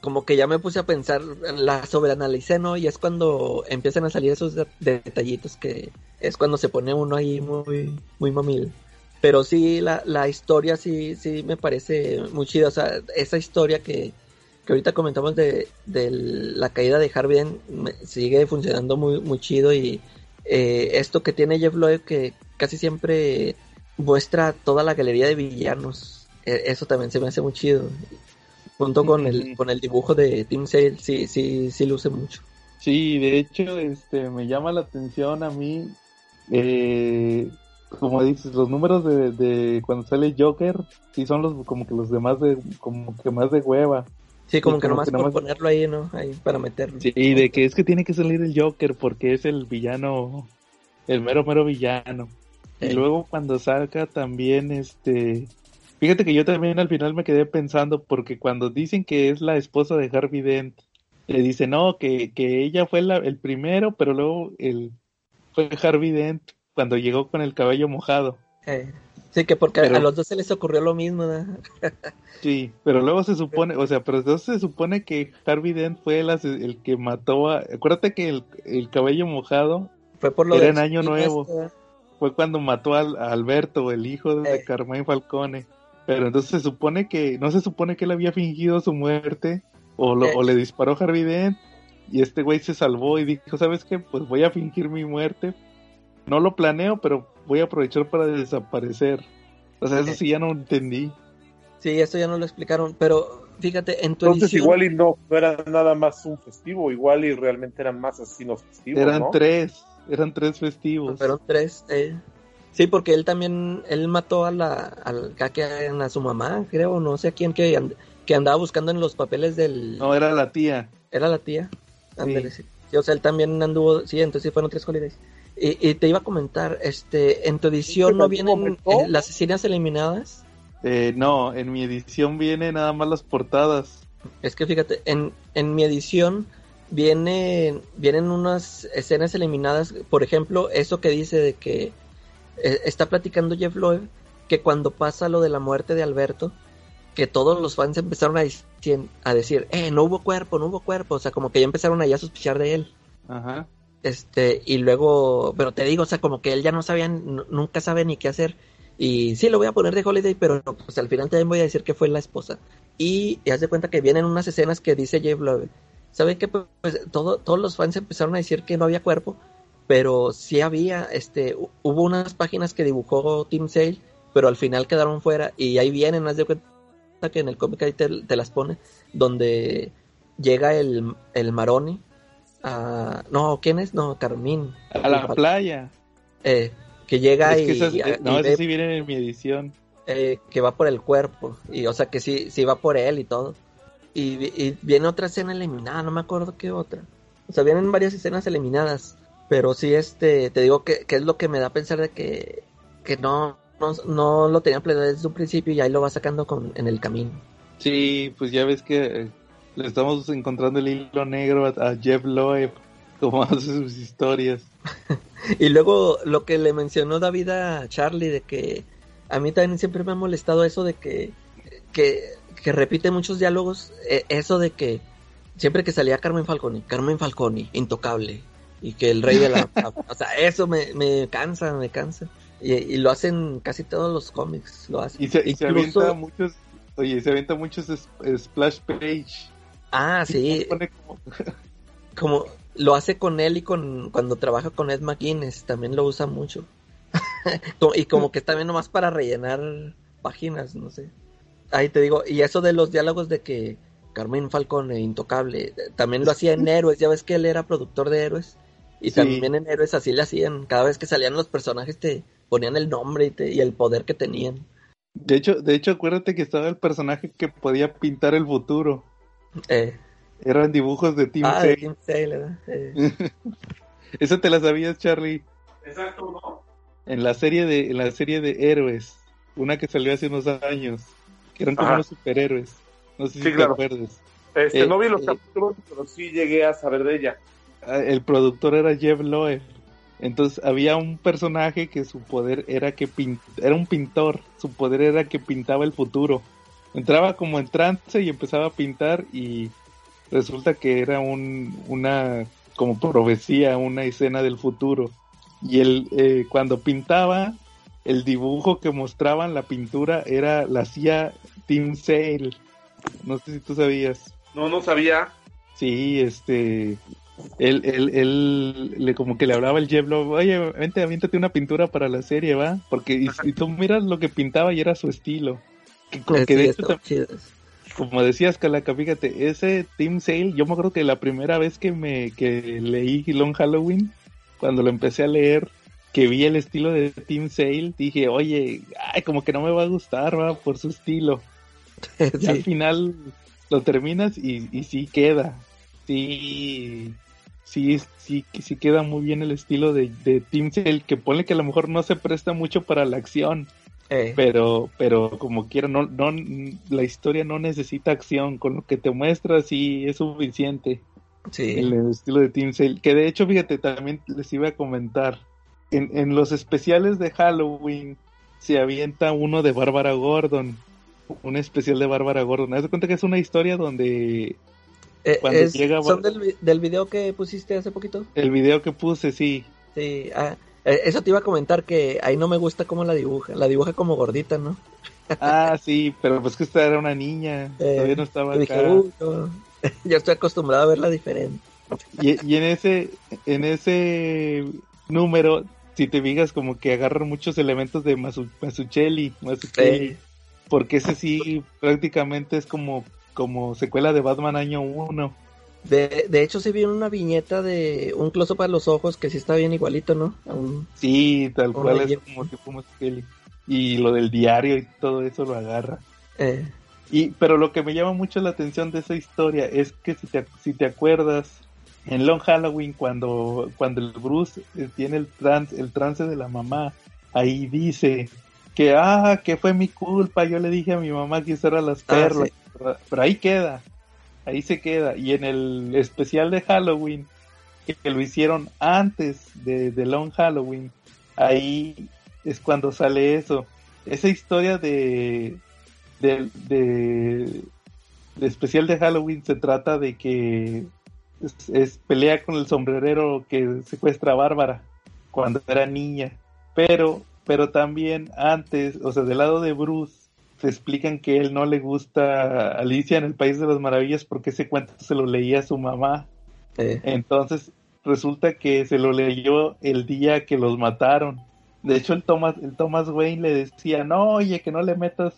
como que ya me puse a pensar, la sobreanalicé, ¿no? Y es cuando empiezan a salir esos detallitos que es cuando se pone uno ahí muy, muy mamil. Pero sí, la, la historia sí, sí me parece muy chida. O sea, esa historia que, que ahorita comentamos de, la caída de Harvey sigue funcionando muy, muy chido y eh, esto que tiene Jeff Loeb que casi siempre muestra toda la galería de villanos, e, eso también se me hace muy chido. Junto con el, con el dibujo de Tim Sale, sí, sí, sí luce mucho. Sí, de hecho, este, me llama la atención a mí, eh, como dices, los números de, de cuando sale Joker, sí son los como que los demás de, como que más de hueva. Sí, como, que nomás, por ponerlo ahí, ¿no? Ahí para meterlo. Sí, de que es que tiene que salir el Joker porque es el villano, el mero mero villano. Y luego cuando salga también este Fíjate que yo también al final me quedé pensando porque cuando dicen que es la esposa de Harvey Dent, le dicen no, que, que ella fue la, el primero, pero luego el, fue Harvey Dent cuando llegó con el cabello mojado. Eh, sí, que porque a los dos se les ocurrió lo mismo. sí, pero luego se supone, o sea, pero entonces se supone que Harvey Dent fue el, el que mató a... Acuérdate que el, el cabello mojado fue por lo era en Año Nuevo. Fue cuando mató a, Alberto, el hijo de eh. Carmine Falcone. Pero entonces se supone que, no se supone que él había fingido su muerte o, lo, o le disparó Harvey Dent y este güey se salvó y dijo, ¿sabes qué? Pues voy a fingir mi muerte. No lo planeo, pero voy a aprovechar para desaparecer. O sea, eso sí ya no entendí. Sí, eso ya no lo explicaron, pero fíjate, en tu Entonces igual y no, no era nada más un festivo, igual y realmente eran más asesinos festivos, Eran tres, eran tres festivos. Fueron tres, eh. Sí, porque él también, él mató a la, al, a, su mamá, creo, no sé a quién que, que andaba buscando en los papeles del... No, era la tía. Era la tía. sí. O sea, él también anduvo, sí, entonces fueron tres holidays. Y, te iba a comentar, este, en tu edición no vienen eh, las escenas eliminadas. Eh, no, en mi edición viene nada más las portadas. Es que fíjate, en, en mi edición viene, vienen unas escenas eliminadas, por ejemplo, eso que dice de que eh, está platicando Jeff Loeb que cuando pasa lo de la muerte de Alberto, que todos los fans empezaron a, decir, a decir, eh, no hubo cuerpo, no hubo cuerpo, o sea, como que ya empezaron a sospechar de él. Ajá. Este, y luego, pero te digo, o sea, como que él ya no sabía, nunca sabe ni qué hacer. Y sí, lo voy a poner de Holiday, pero pues al final también voy a decir que fue la esposa. Y, y haz de cuenta que vienen unas escenas que dice Jeff Loeb. ¿Saben qué? Pues todo, todos los fans empezaron a decir que no había cuerpo, pero sí había, este, hubo unas páginas que dibujó Tim Sale, pero al final quedaron fuera y ahí vienen, haz de cuenta que en el cómic ahí te, las pone, donde llega el, el Maroni a... No, ¿quién es? No, Carmín. A la playa. Eh, que llega y, No, ese sí viene en mi edición. Eh, que va por el cuerpo, y o sea que sí, sí va por él y todo. Y, viene otra escena eliminada, no me acuerdo qué otra. O sea, vienen varias escenas eliminadas. Pero sí, este, te digo que, es lo que me da a pensar de que, que no, no, lo tenía planeado desde un principio y ahí lo va sacando con, en el camino. Sí, pues ya ves que eh, le estamos encontrando el hilo negro a, Jeff Loeb, como hace sus historias. y luego lo que le mencionó David a Charlie de que a mí también siempre me ha molestado eso de que, que que repite muchos diálogos, eh, eso de que siempre que salía Carmen Falconi, Carmen Falconi, intocable, y que el rey de la... o sea, eso me, me cansa, me cansa. Y, lo hacen casi todos los cómics, lo hacen. Y se, y avienta muchos, oye, se avienta muchos splash page. Ah, sí. Como... lo hace con él y con cuando trabaja con Ed McGuinness, también lo usa mucho. y como que también nomás para rellenar páginas, no sé ahí te digo, y eso de los diálogos de que Carmen Falcone, intocable, también lo hacía en Héroes, ya ves que él era productor de Héroes, y también en Héroes así le hacían, cada vez que salían los personajes te ponían el nombre y, el poder que tenían. De hecho, de hecho, acuérdate que estaba el personaje que podía pintar el futuro. Eh. Eran dibujos de Tim ah, Sale. Tim Sale, eh. Eso te la sabías, Charlie. Exacto, ¿no? En la serie de, en la serie de Héroes, una que salió hace unos años que eran como los superhéroes. No sé si te acuerdas. Este, eh, no vi los eh, capítulos, pero sí llegué a saber de ella. Ah, el productor era Jeff Loeb. Entonces había un personaje que su poder era que era un pintor, su poder era que pintaba el futuro. Entraba como en trance y empezaba a pintar y resulta que era un, una como profecía, una escena del futuro. Y él eh, cuando pintaba el dibujo que mostraban, la pintura, era, la hacía Tim Sale. No sé si tú sabías. No, no sabía. Sí, este, él, él, él, le como que le hablaba el Jeff oye, vente, aviéntate una pintura para la serie, ¿va? Porque, y, tú miras lo que pintaba y era su estilo. Que, que de hecho, como decías, Calaca, fíjate, ese Tim Sale, yo me acuerdo que la primera vez que me, que leí Long Halloween, cuando lo empecé a leer, que vi el estilo de Tim Sale, dije, oye, ay, como que no me va a gustar, va, por su estilo. Y al final lo terminas y, y sí queda. Sí, sí, sí, sí queda muy bien el estilo de, de Tim Sale, que pone que a lo mejor no se presta mucho para la acción, Eh. Pero, pero como quiera, no, no, la historia no necesita acción, con lo que te muestras y es suficiente. Sí. El, estilo de Team Sale. Que de hecho, fíjate, también les iba a comentar. En, en los especiales de Halloween se avienta uno de Bárbara Gordon. Un especial de Bárbara Gordon. ¿Te das cuenta que es una historia donde eh, llega ¿Son del, del, video que pusiste hace poquito? El video que puse, sí. Sí, ah, eh, eso te iba a comentar que ahí no me gusta cómo la dibuja. La dibuja como gordita, ¿no? Ah, sí, pero pues que esta era una niña. Eh, todavía no estaba acá. Yo estoy acostumbrado a verla diferente. Y, y, en ese en ese número, si te fijas, como que agarran muchos elementos de Masu, Masuchelli, porque ese sí prácticamente es como como secuela de Batman año 1. De, de hecho, se vio una viñeta de un close para los ojos que sí está bien igualito, ¿no? sí, tal cual es como tipo Y lo del diario y todo eso lo agarra. Eh. Y, pero lo que me llama mucho la atención de esa historia es que si te, si te acuerdas, en Long Halloween, cuando, cuando el Bruce eh, tiene el, trance, el trance de la mamá, ahí dice que, ah, que fue mi culpa, yo le dije a mi mamá que usara las ah, perlas pero ahí queda, ahí se queda. Y en el especial de Halloween, que, lo hicieron antes de, Long Halloween, ahí es cuando sale eso. Esa historia de, de, especial de Halloween se trata de que es, pelea con el sombrerero que secuestra a Bárbara cuando era niña. Pero, pero también antes, o sea, del lado de Bruce, te explican que él no le gusta Alicia en el País de las Maravillas porque ese cuento se lo leía a su mamá. Entonces resulta que se lo leyó el día que los mataron. De hecho, el Thomas, el Thomas Wayne le decía, no, oye, que no le metas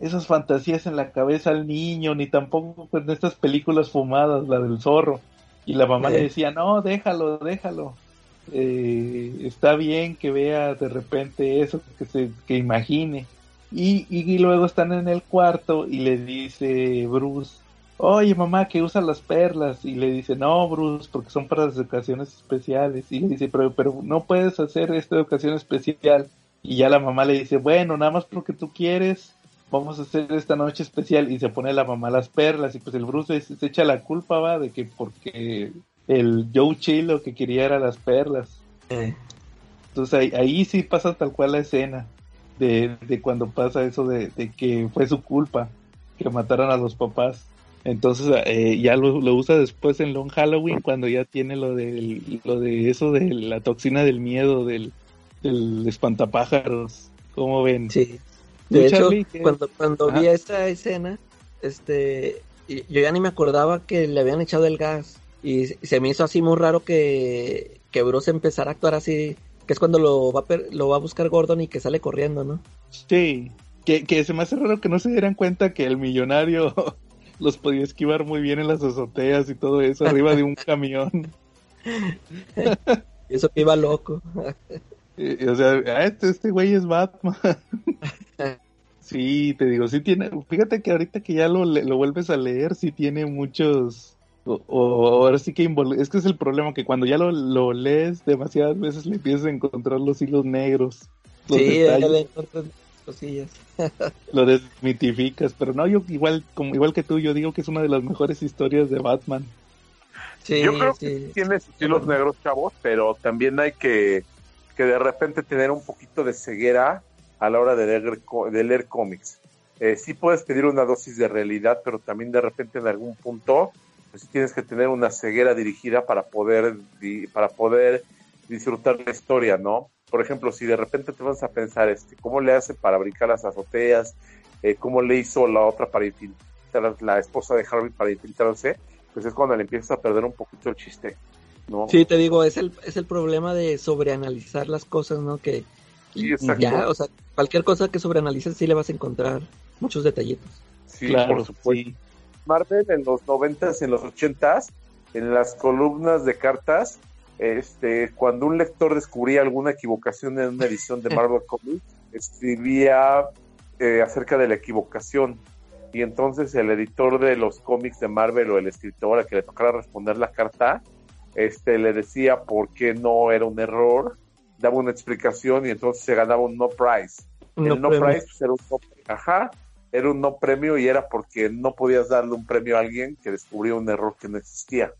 esas fantasías en la cabeza al niño, ni tampoco en estas películas fumadas, la del zorro. Y la mamá le decía, no, déjalo, déjalo. Eh, está bien que vea de repente eso, que se que imagine. Y, y, luego están en el cuarto y le dice Bruce, oye mamá, que usa las perlas. Y le dice, no, Bruce, porque son para las ocasiones especiales. Y le dice, pero, pero no puedes hacer esta ocasión especial. Y ya la mamá le dice, bueno, nada más porque tú quieres, vamos a hacer esta noche especial. Y se pone la mamá las perlas. Y pues el Bruce se, echa la culpa, va, de que porque el Joe Chill lo que quería era las perlas. Eh. Entonces ahí, ahí sí pasa tal cual la escena de, de cuando pasa eso de, que fue su culpa que mataran a los papás. Entonces eh, ya lo, usa después en Long Halloween cuando ya tiene lo de, lo de eso de la toxina del miedo, del, del espantapájaros. ¿Cómo ven? Sí. De hecho, cuando, cuando vi esta escena, este, yo ya ni me acordaba que le habían echado el gas. Y se me hizo así muy raro que, que Bruce empezara a actuar así que es cuando lo va, a lo va a buscar Gordon y que sale corriendo, ¿no? Sí, que, que se me hace raro que no se dieran cuenta que el millonario los podía esquivar muy bien en las azoteas y todo eso, arriba de un camión. eso que iba loco. o sea, ah, este, este güey es Batman. sí, te digo, sí tiene, fíjate que ahorita que ya lo, lo vuelves a leer, sí tiene muchos o, ahora sí que es que es el problema que cuando ya lo, lees demasiadas veces le empiezas a encontrar los hilos negros. Los sí, le cosillas. lo desmitificas, pero no, yo igual como igual que tú, yo digo que es una de las mejores historias de Batman. Sí, yo creo que tiene sus hilos negros, chavos, pero también hay que, que de repente tener un poquito de ceguera a la hora de leer, de leer cómics. Eh, sí puedes pedir una dosis de realidad, pero también de repente en algún punto pues tienes que tener una ceguera dirigida para poder, para poder disfrutar la historia, ¿no? Por ejemplo, si de repente te vas a pensar, este, ¿cómo le hace para brincar las azoteas? Eh, ¿Cómo le hizo la otra para infiltrar, la esposa de Harvey para infiltrarse? Pues es cuando le empiezas a perder un poquito el chiste, ¿no? Sí, te digo, es el, es el problema de sobreanalizar las cosas, ¿no? Que ya, o sea, cualquier cosa que sobreanalices sí le vas a encontrar muchos detallitos. Sí, por supuesto. Marvel en los noventas, en los ochentas, en las columnas de cartas, este, cuando un lector descubría alguna equivocación en una edición de Marvel Comics, escribía eh, acerca de la equivocación. Y entonces el editor de los cómics de Marvel o el escritor a que le tocara responder la carta, este, le decía por qué no era un error, daba una explicación y entonces se ganaba un no prize. el no prize pues, era un no, ajá, era un no premio y era porque no podías darle un premio a alguien que descubrió un error que no existía.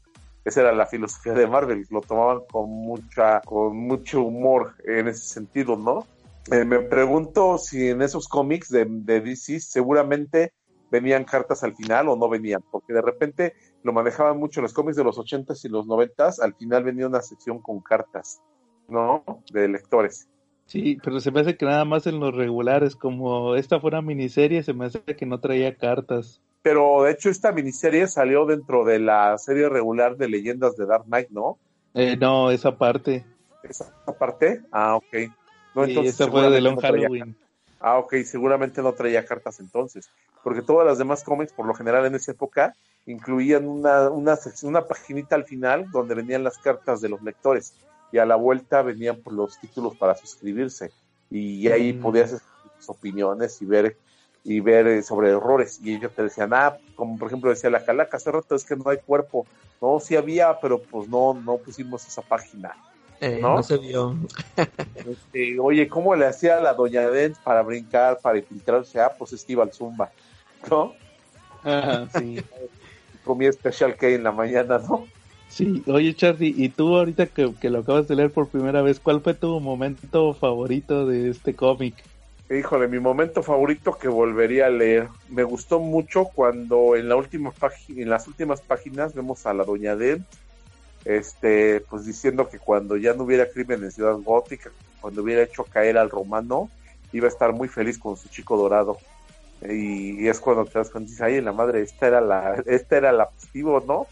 Esa era la filosofía de Marvel, lo tomaban con mucha, con mucho humor en ese sentido, ¿no? Eh, me pregunto si en esos cómics de, de DC seguramente venían cartas al final o no venían, porque de repente lo manejaban mucho los cómics de los 80s y los 90s, al final venía una sección con cartas, ¿no? De lectores. Sí, pero se me hace que nada más en los regulares, como esta fuera miniserie, se me hace que no traía cartas. Pero de hecho esta miniserie salió dentro de la serie regular de leyendas de Dark Knight, ¿no? Eh, no, esa parte. ¿Esa parte? Ah, ok. No, entonces, esa fue de Long Halloween. Ah, ok, seguramente no traía cartas entonces, porque todas las demás cómics, por lo general en esa época, incluían una, una, una paginita al final donde venían las cartas de los lectores y a la vuelta venían por los títulos para suscribirse. Y ahí mm. podías tus opiniones y ver y ver eh, sobre errores. Y ellos te decían ah como por ejemplo decía la calaca hace rato es que no hay cuerpo no sí había pero pues no no pusimos esa página eh, ¿no? se vio. Este, oye cómo le hacía la doña Dent para brincar para infiltrarse ah pues es al zumba no sí. Comía Special K en la mañana no Sí, oye Charlie, y tú ahorita que, lo acabas de leer por primera vez, ¿cuál fue tu momento favorito de este cómic? Híjole, mi momento favorito que volvería a leer. Me gustó mucho cuando en la última en las últimas páginas vemos a la doña Dent, este, pues diciendo que cuando ya no hubiera crimen en Ciudad Gótica, cuando hubiera hecho caer al romano, iba a estar muy feliz con su chico dorado. Y, es cuando te das cuenta, dices, ay, la madre, esta era la, esta era la positivo, ¿no?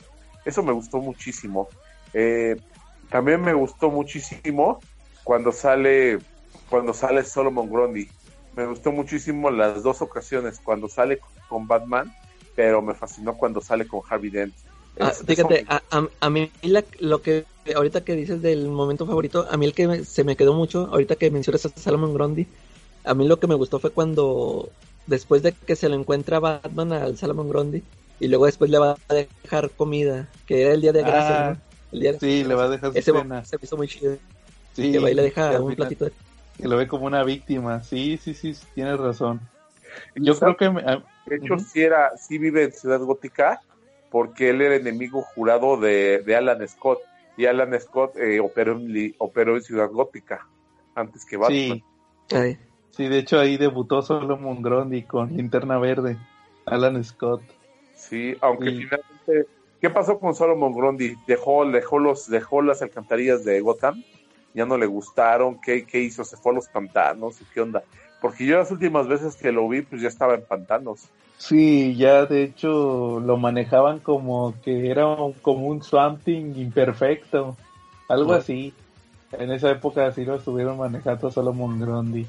Eso me gustó muchísimo. Eh, también me gustó muchísimo cuando sale cuando sale Solomon Grundy. Me gustó muchísimo las dos ocasiones, cuando sale con Batman, pero me fascinó cuando sale con Harvey Dent. Ah, fíjate, a, mí lo que ahorita que dices del momento favorito, a mí el que se me quedó mucho, ahorita que mencionas a Solomon Grundy, a mí lo que me gustó fue cuando después de que se lo encuentra Batman al Solomon Grundy, y luego después le va a dejar comida, que era el día de gracia, ah, El día sí, le va a dejar su Ese cena. se hizo muy chido. Sí, que va y le deja un platito. Que lo ve como una víctima. Sí, sí, sí, tienes razón. Yo creo que... Ah, de hecho, sí, era, sí vive en Ciudad Gótica porque él era enemigo jurado de, de Alan Scott. Y Alan Scott eh, operó, en, operó en Ciudad Gótica antes que Batman. Sí. sí, de hecho ahí debutó Solomon Grundy con Linterna Verde. Alan Scott. Sí, aunque finalmente, ¿qué pasó con Solomon Grundy? Dejó, dejó los, dejó las alcantarillas de Gotham, ya no le gustaron, ¿qué, qué hizo? Se fue a los pantanos, ¿qué onda? Porque yo las últimas veces que lo vi, pues ya estaba en pantanos. Sí, ya de hecho lo manejaban como que era como un Swamp imperfecto, algo así. En esa época así lo estuvieron manejando Solomon Grundy.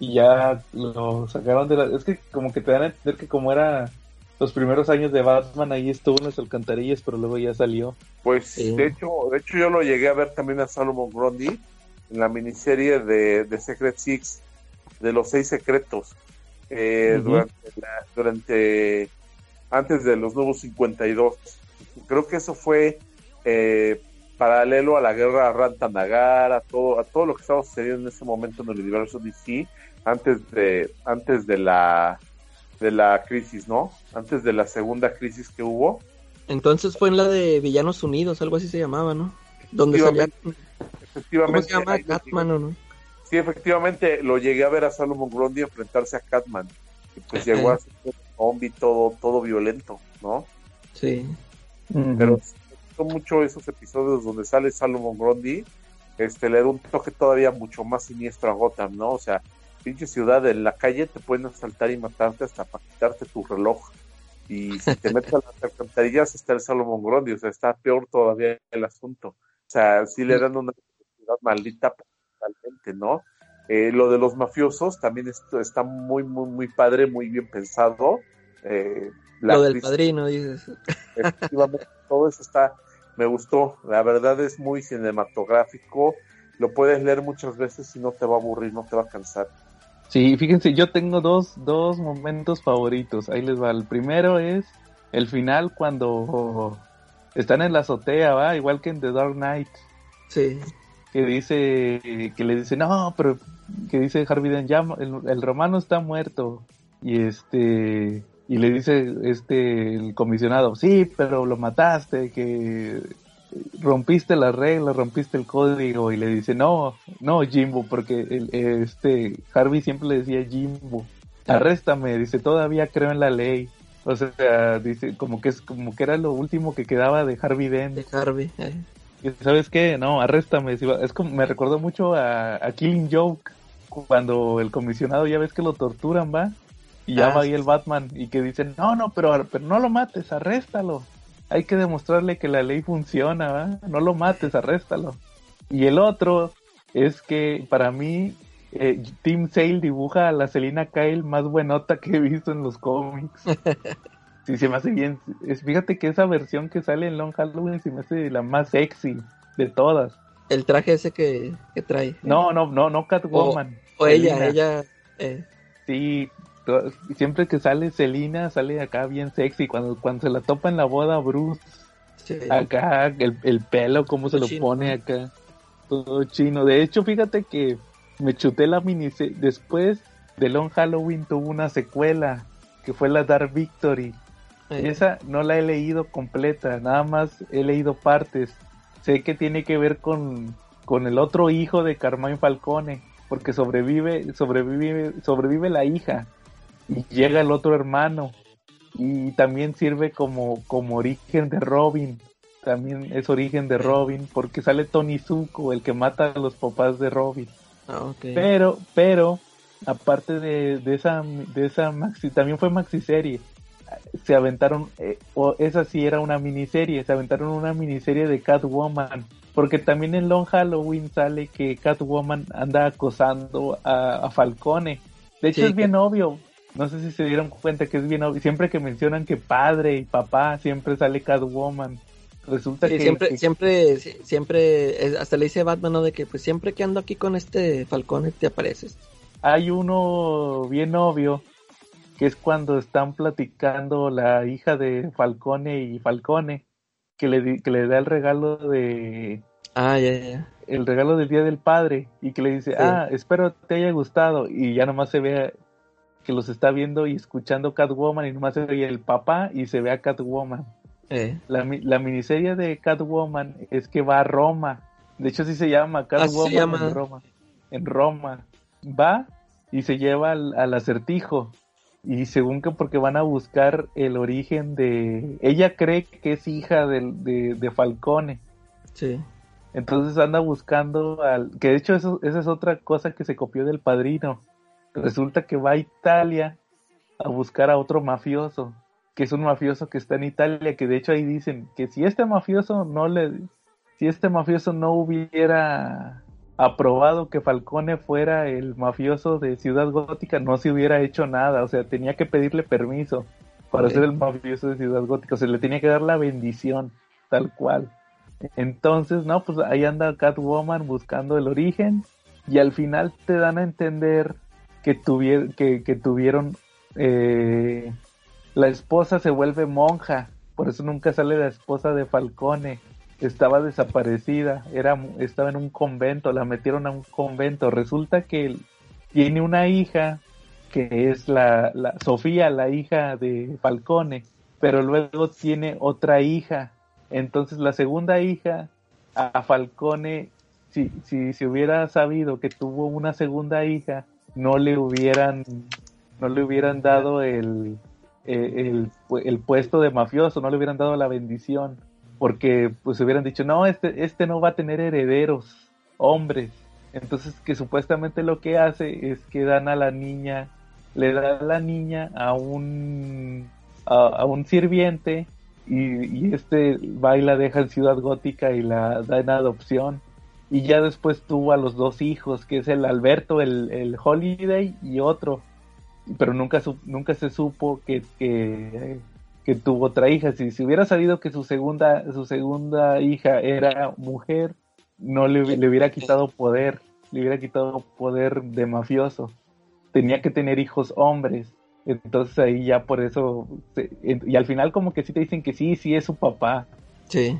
Y ya lo sacaron de la... Es que como que te dan a entender que como era los primeros años de Batman ahí estuvo en las alcantarillas, pero luego ya salió. Pues de hecho, de hecho yo lo llegué a ver también a Solomon Grundy en la miniserie de, de Secret Six, de los seis secretos, eh, durante, durante, antes de los nuevos 52. Creo que eso fue eh, paralelo a la guerra a Rantanagar, a todo, a todo lo que estaba sucediendo en ese momento en el universo DC, antes de, antes de la de la crisis, ¿no? Antes de la segunda crisis que hubo. Entonces fue en la de Villanos Unidos, algo así se llamaba, ¿no? Donde salía... Efectivamente. ¿Cómo se llama? Catman, ¿o no? Sí, efectivamente, lo llegué a ver a Salomon Grundy enfrentarse a Catman. Y pues llegó a ser un zombie todo, todo violento, ¿no? Sí. Pero me gustó mucho esos episodios donde sale Salomon Grundy, este, le da un toque todavía mucho más siniestro a Gotham, ¿no? O sea, pinche ciudad, en la calle te pueden asaltar y matarte hasta para quitarte tu reloj. Y si te metes a las alcantarillas está el Salomón Grundy, o sea, está peor todavía el asunto. O sea, sí le dan una ciudad maldita totalmente, ¿no? Eh, lo de los mafiosos también esto está muy, muy, muy padre, muy bien pensado. Eh, lo del padrino, dices. Efectivamente, todo eso está, me gustó. La verdad es muy cinematográfico. Lo puedes leer muchas veces y no te va a aburrir, no te va a cansar. Sí, fíjense, yo tengo dos, dos momentos favoritos. Ahí les va. El primero es el final cuando están en la azotea, ¿va? Igual que en The Dark Knight. Sí. Que dice, que le dice, no, pero que dice Harvey Dent, ya el, romano está muerto. Y este, y le dice este, el comisionado, sí, pero lo mataste, que rompiste las reglas, rompiste el código. Y le dice, no, no, Jimbo, porque el, este, Harvey siempre le decía Jimbo, arréstame, dice, todavía creo en la ley. O sea, dice, como que es como que era lo último que quedaba de Harvey Dent. De Harvey. Eh. Y ¿Sabes qué? No, arréstame. Es como, me recordó mucho a, Killing Joke, cuando el comisionado ya ves que lo torturan, ¿va? Y ya ah, va ahí el Batman y que dicen, no, no, pero, pero no lo mates, arréstalo. Hay que demostrarle que la ley funciona, ¿va? No lo mates, arréstalo. Y el otro es que para mí eh, Tim Sale dibuja a la Selina Kyle más buenota que he visto en los cómics. sí, se me hace bien. Es, fíjate que esa versión que sale en Long Halloween se me hace la más sexy de todas. El traje ese que, trae. No, no, no, no Catwoman. O, ella, ella. Eh. Sí, siempre que sale Selina sale acá bien sexy. Cuando, cuando se la topa en la boda Bruce, acá el, el, pelo, cómo se lo pone acá. Todo chino. De hecho, fíjate que me chuté la miniserie. Después de Long Halloween tuvo una secuela que fue la Dark Victory. Esa no la he leído completa, nada más he leído partes. Sé que tiene que ver con, con el otro hijo de Carmine Falcone, porque sobrevive, sobrevive, sobrevive la hija y llega el otro hermano y también sirve como, como origen de Robin. También es origen de Robin porque sale Tony Zuko, el que mata a los papás de Robin. Ah, pero, pero, aparte de, de, esa, de esa maxi, también fue maxi serie. Se aventaron, eh, o esa sí era una miniserie, se aventaron una miniserie de Catwoman. Porque también en Long Halloween sale que Catwoman anda acosando a, Falcone. De hecho es bien obvio. No sé si se dieron cuenta que es bien obvio. Siempre que mencionan que padre y papá, siempre sale Catwoman resulta que siempre siempre siempre hasta le dice Batman ¿no? de que pues siempre que ando aquí con este Falcone te apareces hay uno bien obvio que es cuando están platicando la hija de Falcone y Falcone que le que le da el regalo de ah ya ya el regalo del día del padre y que le dice ah espero te haya gustado y ya nomás se ve que los está viendo y escuchando Catwoman y nomás se ve el papá y se ve a Catwoman eh. La, la, miniserie de Catwoman es que va a Roma. De hecho, sí se llama Catwoman en Roma. En Roma. Va y se lleva al, acertijo. Y según que porque van a buscar el origen de... Ella cree que es hija de, de, Falcone. Sí. Entonces anda buscando al... Que de hecho eso, esa es otra cosa que se copió del padrino. Resulta que va a Italia a buscar a otro mafioso que es un mafioso que está en Italia, que de hecho ahí dicen que si este mafioso no le, si este mafioso no hubiera aprobado que Falcone fuera el mafioso de Ciudad Gótica, no se hubiera hecho nada, o sea, tenía que pedirle permiso para ser el mafioso de Ciudad Gótica, o sea, le tenía que dar la bendición, tal cual. Entonces, no, pues ahí anda Catwoman buscando el origen y al final te dan a entender que, tuvieron que, tuvieron eh, la esposa se vuelve monja, por eso nunca sale la esposa de Falcone. Estaba desaparecida, era, estaba en un convento, la metieron a un convento. Resulta que tiene una hija que es la, la Sofía, la hija de Falcone, pero luego tiene otra hija. Entonces la segunda hija a Falcone, si, si se hubiera sabido que tuvo una segunda hija, no le hubieran, no le hubieran dado el, eh, el, puesto de mafioso, no le hubieran dado la bendición, porque pues hubieran dicho, no, este, este no va a tener herederos, hombres. Entonces que supuestamente lo que hace es que dan a la niña, le da a la niña a un, a, un sirviente y, este va y la deja en Ciudad Gótica y la da en adopción. Y ya después tuvo a los dos hijos, que es el Alberto, el, el Holiday y otro pero nunca, nunca se supo que, que, tuvo otra hija. Si, si hubiera sabido que su segunda, su segunda hija era mujer, no le, hubiera quitado poder, le hubiera quitado poder de mafioso. Tenía que tener hijos hombres. Entonces ahí ya por eso, y al final como que sí te dicen que sí, sí es su papá. Sí.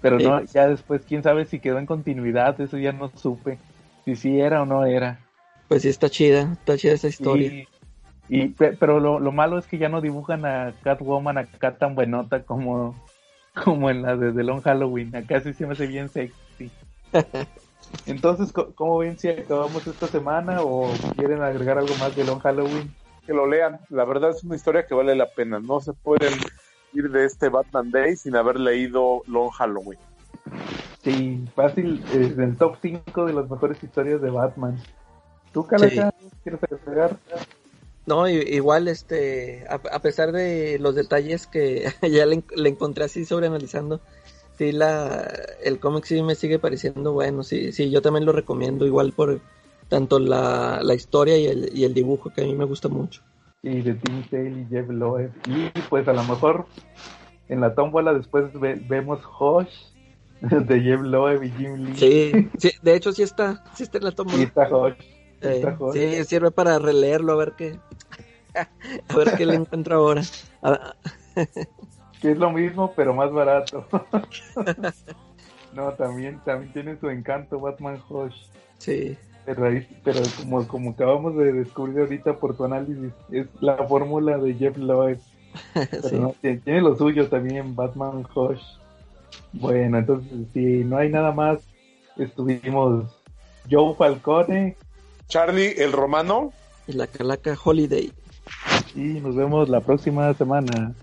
Pero no, ya después, quién sabe si quedó en continuidad, eso ya no supe. Si sí era o no era. Pues sí, está chida, está chida esa historia. Y, pero lo, lo, malo es que ya no dibujan a Catwoman acá tan buenota como, como en la de The Long Halloween. Acá sí se me hace bien sexy. Entonces, ¿cómo ven si acabamos esta semana o quieren agregar algo más de Long Halloween? Que lo lean. La verdad es una historia que vale la pena. No se pueden ir de este Batman Day sin haber leído Long Halloween. Sí, fácil, es el top 5 de las mejores historias de Batman. ¿Tú, Calaca, quieres agregar? No, igual, este, a, pesar de los detalles que ya le, encontré así sobreanalizando, sí, la, el cómic sí me sigue pareciendo bueno, sí, sí, yo también lo recomiendo, igual por tanto la, la historia y el, y el dibujo que a mí me gusta mucho. Y de Tim Sale y Jeff Loeb. Y pues a lo mejor en la tómbola después vemos Hosh de Jeff Loeb y Jim Lee. Sí, sí, de hecho sí está, sí está en la tómbola. Sí está Hosh. sí, sirve para releerlo a ver qué, a ver qué le encuentro ahora. que es lo mismo, pero más barato. no, también, también tiene su encanto Batman Hush. Sí. Pero, pero como, como acabamos de descubrir ahorita por tu análisis, es la fórmula de Jeff Lloyd. tiene, lo suyo también Batman Hush. Bueno, entonces si no hay nada más, estuvimos Joe Falcone, Charlie el Romano y la Calaca Holiday. Y nos vemos la próxima semana.